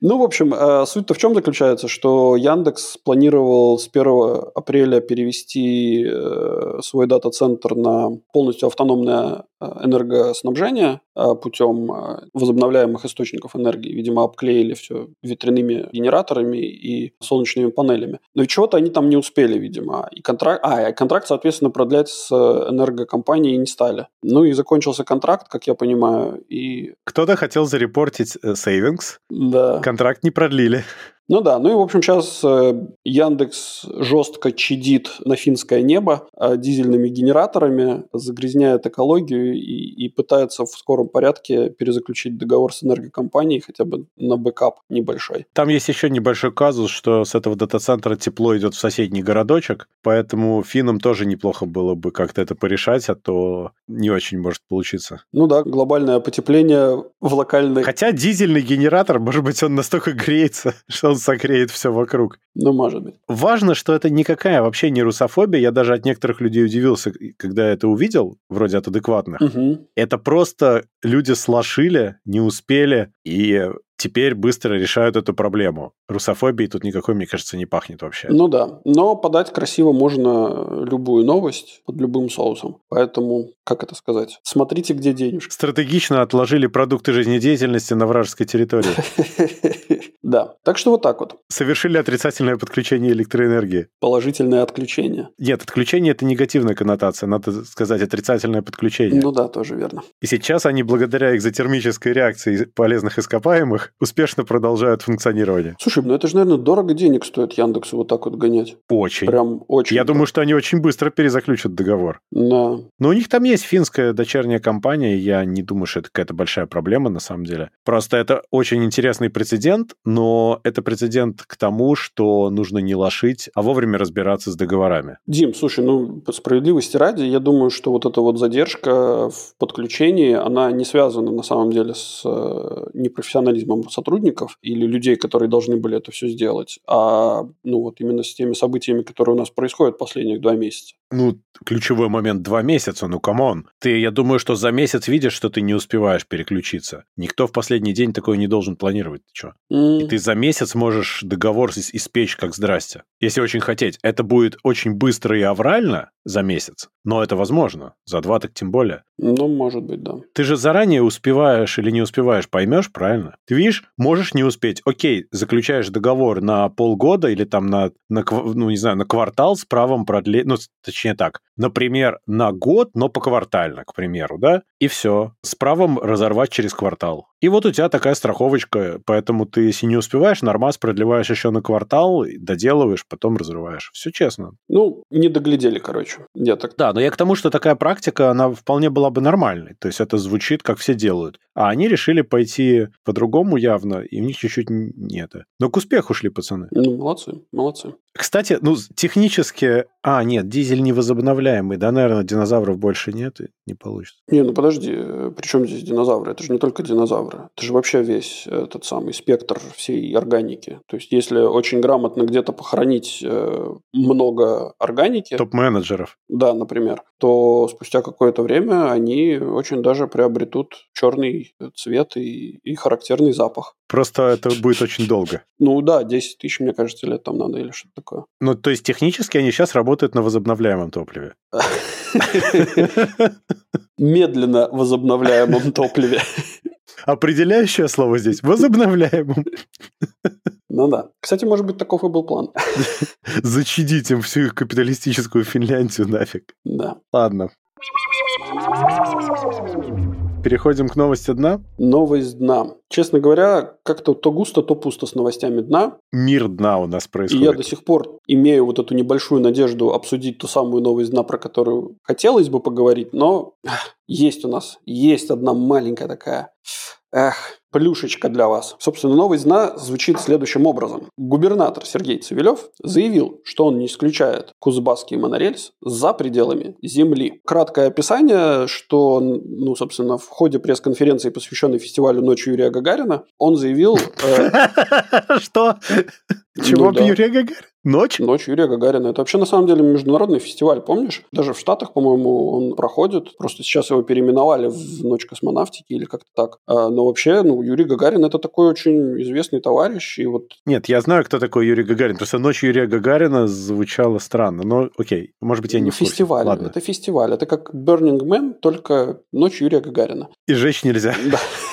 Speaker 2: Ну, в общем, э, суть-то в чем заключается, что Яндекс планировал с 1 апреля перевести э, свой дата-центр на полностью автономное э, энергоснабжение путем возобновляемых источников энергии. Видимо, обклеили все ветряными генераторами и солнечными панелями. Но чего-то они там не успели, видимо. И контракт, а, и контракт, соответственно, продлять с энергокомпанией не стали. Ну и закончился контракт, как я понимаю. И...
Speaker 3: Кто-то хотел зарепортить savings.
Speaker 2: Да
Speaker 3: контракт не продлили.
Speaker 2: Ну да, ну и в общем сейчас э, Яндекс жестко чадит на финское небо э, дизельными генераторами, загрязняет экологию и, и пытается в скором порядке перезаключить договор с энергокомпанией хотя бы на бэкап небольшой.
Speaker 3: Там есть еще небольшой казус, что с этого дата-центра тепло идет в соседний городочек, поэтому финнам тоже неплохо было бы как-то это порешать, а то не очень может получиться.
Speaker 2: Ну да, глобальное потепление в локальной...
Speaker 3: Хотя дизельный генератор, может быть, он настолько греется, [laughs] что он согреет все вокруг.
Speaker 2: Ну, может быть.
Speaker 3: Важно, что это никакая вообще не русофобия. Я даже от некоторых людей удивился, когда я это увидел, вроде от адекватных.
Speaker 2: Угу.
Speaker 3: Это просто люди слошили, не успели, и теперь быстро решают эту проблему. Русофобии тут никакой, мне кажется, не пахнет вообще.
Speaker 2: Ну да, но подать красиво можно любую новость под любым соусом. Поэтому, как это сказать, смотрите, где денежки.
Speaker 3: Стратегично отложили продукты жизнедеятельности на вражеской территории. [laughs]
Speaker 2: Да, так что вот так вот.
Speaker 3: Совершили отрицательное подключение электроэнергии.
Speaker 2: Положительное отключение.
Speaker 3: Нет, отключение – это негативная коннотация, надо сказать отрицательное подключение.
Speaker 2: Ну да, тоже верно.
Speaker 3: И сейчас они, благодаря экзотермической реакции полезных ископаемых, успешно продолжают функционирование.
Speaker 2: Слушай, ну это же, наверное, дорого денег стоит Яндексу вот так вот гонять.
Speaker 3: Очень.
Speaker 2: Прям очень.
Speaker 3: Я думаю, что они очень быстро перезаключат договор.
Speaker 2: Да.
Speaker 3: Но у них там есть финская дочерняя компания, я не думаю, что это какая-то большая проблема на самом деле. Просто это очень интересный прецедент, но это прецедент к тому, что нужно не лошить, а вовремя разбираться с договорами.
Speaker 2: Дим, слушай, ну, по справедливости ради, я думаю, что вот эта вот задержка в подключении, она не связана на самом деле с э, непрофессионализмом сотрудников или людей, которые должны были это все сделать, а ну вот именно с теми событиями, которые у нас происходят последних два месяца.
Speaker 3: Ну, ключевой момент два месяца, ну come on. Ты, я думаю, что за месяц видишь, что ты не успеваешь переключиться. Никто в последний день такое не должен планировать. Ты что?
Speaker 2: Мм.
Speaker 3: И ты за месяц можешь договор испечь как здрасте. Если очень хотеть. Это будет очень быстро и аврально за месяц, но это возможно. За два так тем более.
Speaker 2: Ну, может быть, да.
Speaker 3: Ты же заранее успеваешь или не успеваешь, поймешь, правильно? Ты видишь, можешь не успеть. Окей, заключаешь договор на полгода или там на, на ну, не знаю, на квартал с правом продлить, ну, точнее так, например, на год, но поквартально, к примеру, да? И все. С правом разорвать через квартал. И вот у тебя такая страховочка, поэтому ты, если не успеваешь, нормас продлеваешь еще на квартал, доделываешь, потом разрываешь. Все честно.
Speaker 2: Ну, не доглядели, короче. Я так...
Speaker 3: Да, но я к тому, что такая практика, она вполне была бы нормальной. То есть это звучит, как все делают. А они решили пойти по-другому явно, и у них чуть-чуть не это. Но к успеху шли пацаны.
Speaker 2: Ну, молодцы, молодцы.
Speaker 3: Кстати, ну, технически... А, нет, дизель невозобновляемый, да, наверное, динозавров больше нет, и не получится.
Speaker 2: Не, ну подожди, при чем здесь динозавры? Это же не только динозавры. Это же вообще весь этот самый спектр всей органики. То есть, если очень грамотно где-то похоронить э, много органики...
Speaker 3: Топ-менеджеров.
Speaker 2: Да, например. То спустя какое-то время они очень даже приобретут черный цвет и, и характерный запах.
Speaker 3: Просто это будет очень долго.
Speaker 2: Ну да, 10 тысяч, мне кажется, лет там надо или что-то такое.
Speaker 3: Ну, то есть технически они сейчас работают на возобновляемом топливе. [laughs]
Speaker 2: Медленно возобновляемом топливе.
Speaker 3: Определяющее слово здесь – возобновляемым.
Speaker 2: Ну да. Кстати, может быть, таков и был план. [laughs]
Speaker 3: Зачидить им всю их капиталистическую Финляндию нафиг.
Speaker 2: Да.
Speaker 3: Ладно. Переходим к новости дна.
Speaker 2: Новость дна. Честно говоря, как-то то густо, то пусто с новостями дна.
Speaker 3: Мир дна у нас происходит.
Speaker 2: И я до сих пор имею вот эту небольшую надежду обсудить ту самую новость дна, про которую хотелось бы поговорить, но есть у нас, есть одна маленькая такая Эх, плюшечка для вас. Собственно, новость дна звучит следующим образом. Губернатор Сергей Цивилев заявил, что он не исключает Кузбасский монорельс за пределами Земли. Краткое описание, что, ну, собственно, в ходе пресс-конференции, посвященной фестивалю «Ночь Юрия Гагарина», он заявил...
Speaker 3: Э, [laughs] что? Чего ну Юрия Гагарина? Ночь?
Speaker 2: Ночь Юрия Гагарина. Это вообще на самом деле международный фестиваль, помнишь? Даже в Штатах, по-моему, он проходит. Просто сейчас его переименовали в Ночь космонавтики или как-то так. А, но вообще, ну, Юрий Гагарин это такой очень известный товарищ. И вот...
Speaker 3: Нет, я знаю, кто такой Юрий Гагарин. Просто Ночь Юрия Гагарина звучала странно. Но окей, может быть, я не ну.
Speaker 2: Фестиваль. Ладно. Это фестиваль. Это как Burning Man, только Ночь Юрия Гагарина.
Speaker 3: И жечь нельзя.
Speaker 2: Да [laughs]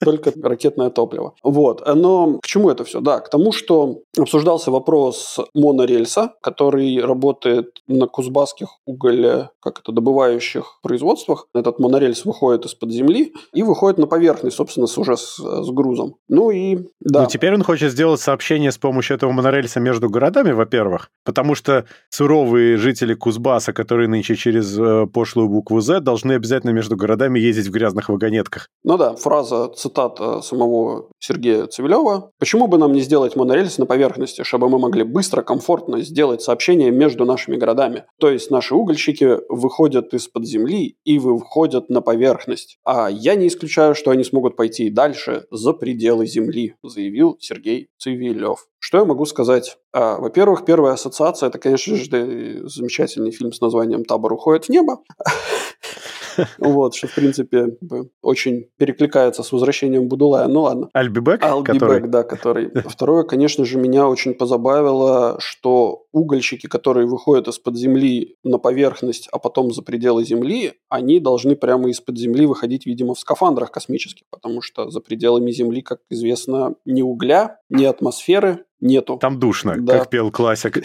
Speaker 2: только ракетное топливо. Вот. Но к чему это все? Да, к тому, что обсуждался вопрос монорельса, который работает на кузбасских уголе, как это, добывающих производствах. Этот монорельс выходит из-под земли и выходит на поверхность, собственно, с, уже с, с грузом. Ну и да.
Speaker 3: Ну, теперь он хочет сделать сообщение с помощью этого монорельса между городами, во-первых, потому что суровые жители Кузбасса, которые нынче через э, пошлую букву «З», должны обязательно между городами ездить в грязных вагонетках.
Speaker 2: Ну да, фраза цитата самого Сергея Цивилева. «Почему бы нам не сделать монорельс на поверхности, чтобы мы могли быстро, комфортно сделать сообщение между нашими городами? То есть наши угольщики выходят из-под земли и выходят на поверхность. А я не исключаю, что они смогут пойти и дальше, за пределы земли», заявил Сергей Цивилев. Что я могу сказать? А, во-первых, первая ассоциация – это, конечно же, замечательный фильм с названием «Табор уходит в небо». [laughs] [laughs] Вот, что, в принципе, очень перекликается с возвращением Будулая. Ну ладно.
Speaker 3: Альбибек?
Speaker 2: Альбибек, да, который. [laughs] Второе, конечно же, меня очень позабавило, что угольщики, которые выходят из-под земли на поверхность, а потом за пределы земли, они должны прямо из-под земли выходить, видимо, в скафандрах космических, потому что за пределами земли, как известно, ни угля, ни атмосферы, нету.
Speaker 3: Там душно, да. как пел классик.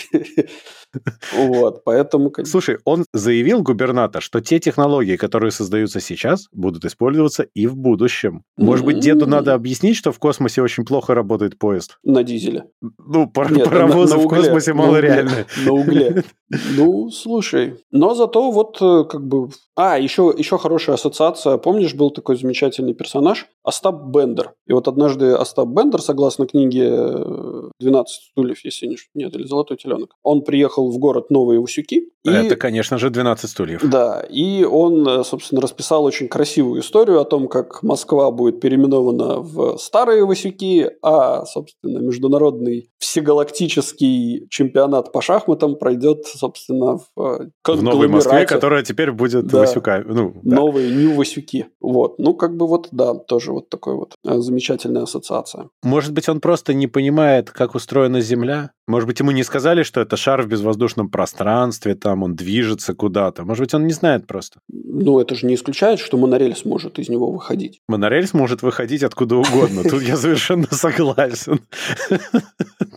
Speaker 3: [laughs]
Speaker 2: Вот, поэтому...
Speaker 3: Слушай, он заявил, губернатор, что те технологии, которые создаются сейчас, будут использоваться и в будущем. Может быть, деду надо объяснить, что в космосе очень плохо работает поезд?
Speaker 2: На дизеле.
Speaker 3: Ну, паровозы в космосе мало реально.
Speaker 2: На угле. [laughs] Ну, слушай. Но зато вот э, как бы... А, еще, еще хорошая ассоциация. Помнишь, был такой замечательный персонаж Остап Бендер. И вот однажды Остап Бендер, согласно книге «12 э, стульев», если не... Нет, или «Золотой теленок», он приехал в город Новые Васюки.
Speaker 3: И... Это, конечно же, 12 стульев.
Speaker 2: Да, и он, э, собственно, расписал очень красивую историю о том, как Москва будет переименована в Старые Васюки, а, собственно, международный всегалактический чемпионат по шахматам пройдет собственно, в
Speaker 3: э, В Новой Москве, которая теперь будет да. Васюка. Ну,
Speaker 2: да. Новые Нью-Васюки. Вот. Ну, как бы вот, да, тоже вот такой вот э, замечательная ассоциация.
Speaker 3: Может быть, он просто не понимает, как устроена Земля? Может быть, ему не сказали, что это шар в безвоздушном пространстве, там он движется куда-то. Может быть, он не знает просто.
Speaker 2: Ну, это же не исключает, что монорельс может из него выходить.
Speaker 3: Монорельс может выходить откуда угодно. Тут я совершенно согласен.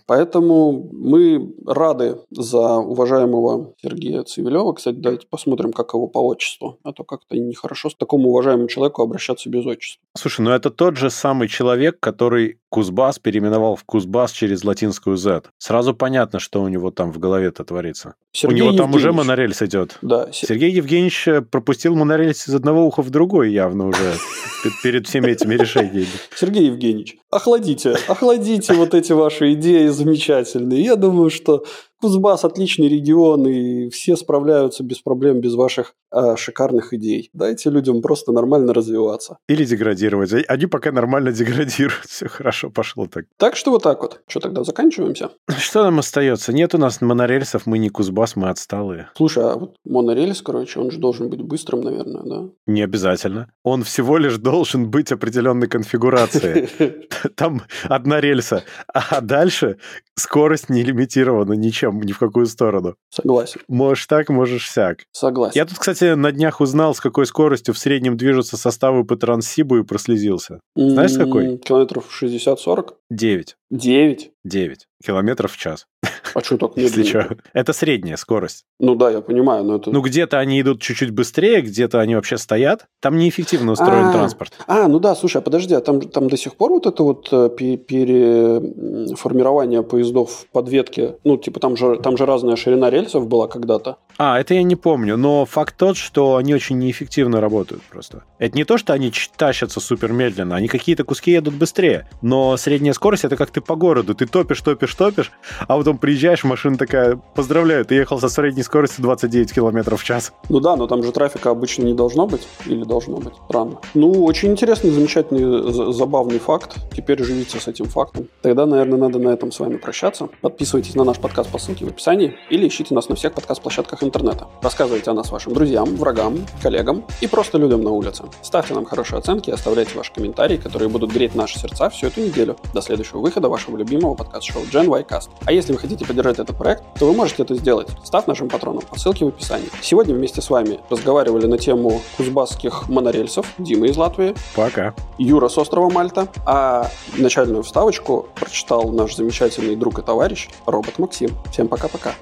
Speaker 2: Поэтому мы рады за уважаемого Сергея Цивилева. Кстати, давайте посмотрим, как его по отчеству. А то как-то нехорошо с такому уважаемому человеку обращаться без отчества.
Speaker 3: Слушай, ну это тот же самый человек, который Кузбасс переименовал в Кузбасс через латинскую Z. Сразу понятно, что у него там в голове-то творится.
Speaker 2: Сергей
Speaker 3: у него там уже
Speaker 2: Евгеньевич.
Speaker 3: монорельс идет.
Speaker 2: Да,
Speaker 3: Сергей Евгеньевич э, пропустил монорельс из одного уха в другое явно уже [laughs] пе- перед всеми этими решениями.
Speaker 2: Сергей Евгеньевич, охладите, охладите вот эти ваши идеи замечательные. Я думаю, что Кузбасс отличный регион, и все справляются без проблем, без ваших а, шикарных идей. Дайте людям просто нормально развиваться.
Speaker 3: Или деградировать. Они пока нормально деградируют. Все хорошо пошло так.
Speaker 2: Так что вот так вот. Что тогда, заканчиваемся?
Speaker 3: Что нам остается? Нет у нас монорельсов, мы не Кузбасс, мы отсталые.
Speaker 2: Слушай, а вот монорельс, короче, он же должен быть быстрым, наверное, да?
Speaker 3: Не обязательно. Он всего лишь должен быть определенной конфигурации. [laughs] [laughs] Там одна рельса, а дальше скорость не лимитирована ничем, ни в какую сторону.
Speaker 2: Согласен,
Speaker 3: Можешь так, можешь сяк.
Speaker 2: согласен.
Speaker 3: Я тут, кстати, на днях узнал, с какой скоростью в среднем движутся составы по Транссибу и прослезился. знаешь, какой?
Speaker 2: Километров 60-40?
Speaker 3: 9.
Speaker 2: 9?
Speaker 3: 9 километров в час,
Speaker 2: А что так
Speaker 3: если
Speaker 2: медленно?
Speaker 3: что. [laughs] Это средняя скорость.
Speaker 2: Ну да, я понимаю, но это...
Speaker 3: Ну, где-то они идут чуть-чуть быстрее, где-то они вообще стоят. Там неэффективно устроен
Speaker 2: А,
Speaker 3: транспорт.
Speaker 2: А, ну да, слушай, а подожди, а там, там до сих пор вот это вот э, пе- переформирование поездов под ветки, ну, типа там же, там же разная ширина рельсов была когда-то.
Speaker 3: А, это я не помню, но факт тот, что они очень неэффективно работают просто. Это не то, что они тащатся супер медленно, они какие-то куски едут быстрее, но средняя скорость это как ты по городу, ты топишь, топишь, топишь, а потом приезжаешь, машина такая, поздравляю, ты ехал со средней скоростью 29 километров в час.
Speaker 2: Ну да, но там же трафика обычно не должно быть, или должно быть, странно. Ну, очень интересный, замечательный, за- забавный факт. Теперь живите с этим фактом. Тогда, наверное, надо на этом с вами прощаться. Подписывайтесь на наш подкаст по ссылке в описании или ищите нас на всех подкаст-площадках интернета. Рассказывайте о нас вашим друзьям, врагам, коллегам и просто людям на улице. Ставьте нам хорошие оценки и оставляйте ваши комментарии, которые будут греть наши сердца всю эту неделю до следующего выхода вашего любимого подкаст-шоу Gen Y Cast. А если вы хотите поддержать этот проект, то вы можете это сделать, став нашим патроном по ссылке в описании. Сегодня вместе с вами разговаривали на тему кузбасских монорельсов Дима из Латвии,
Speaker 3: Пока.
Speaker 2: Юра с острова Мальта, а начальную вставочку прочитал наш замечательный друг и товарищ робот Максим. Всем пока-пока.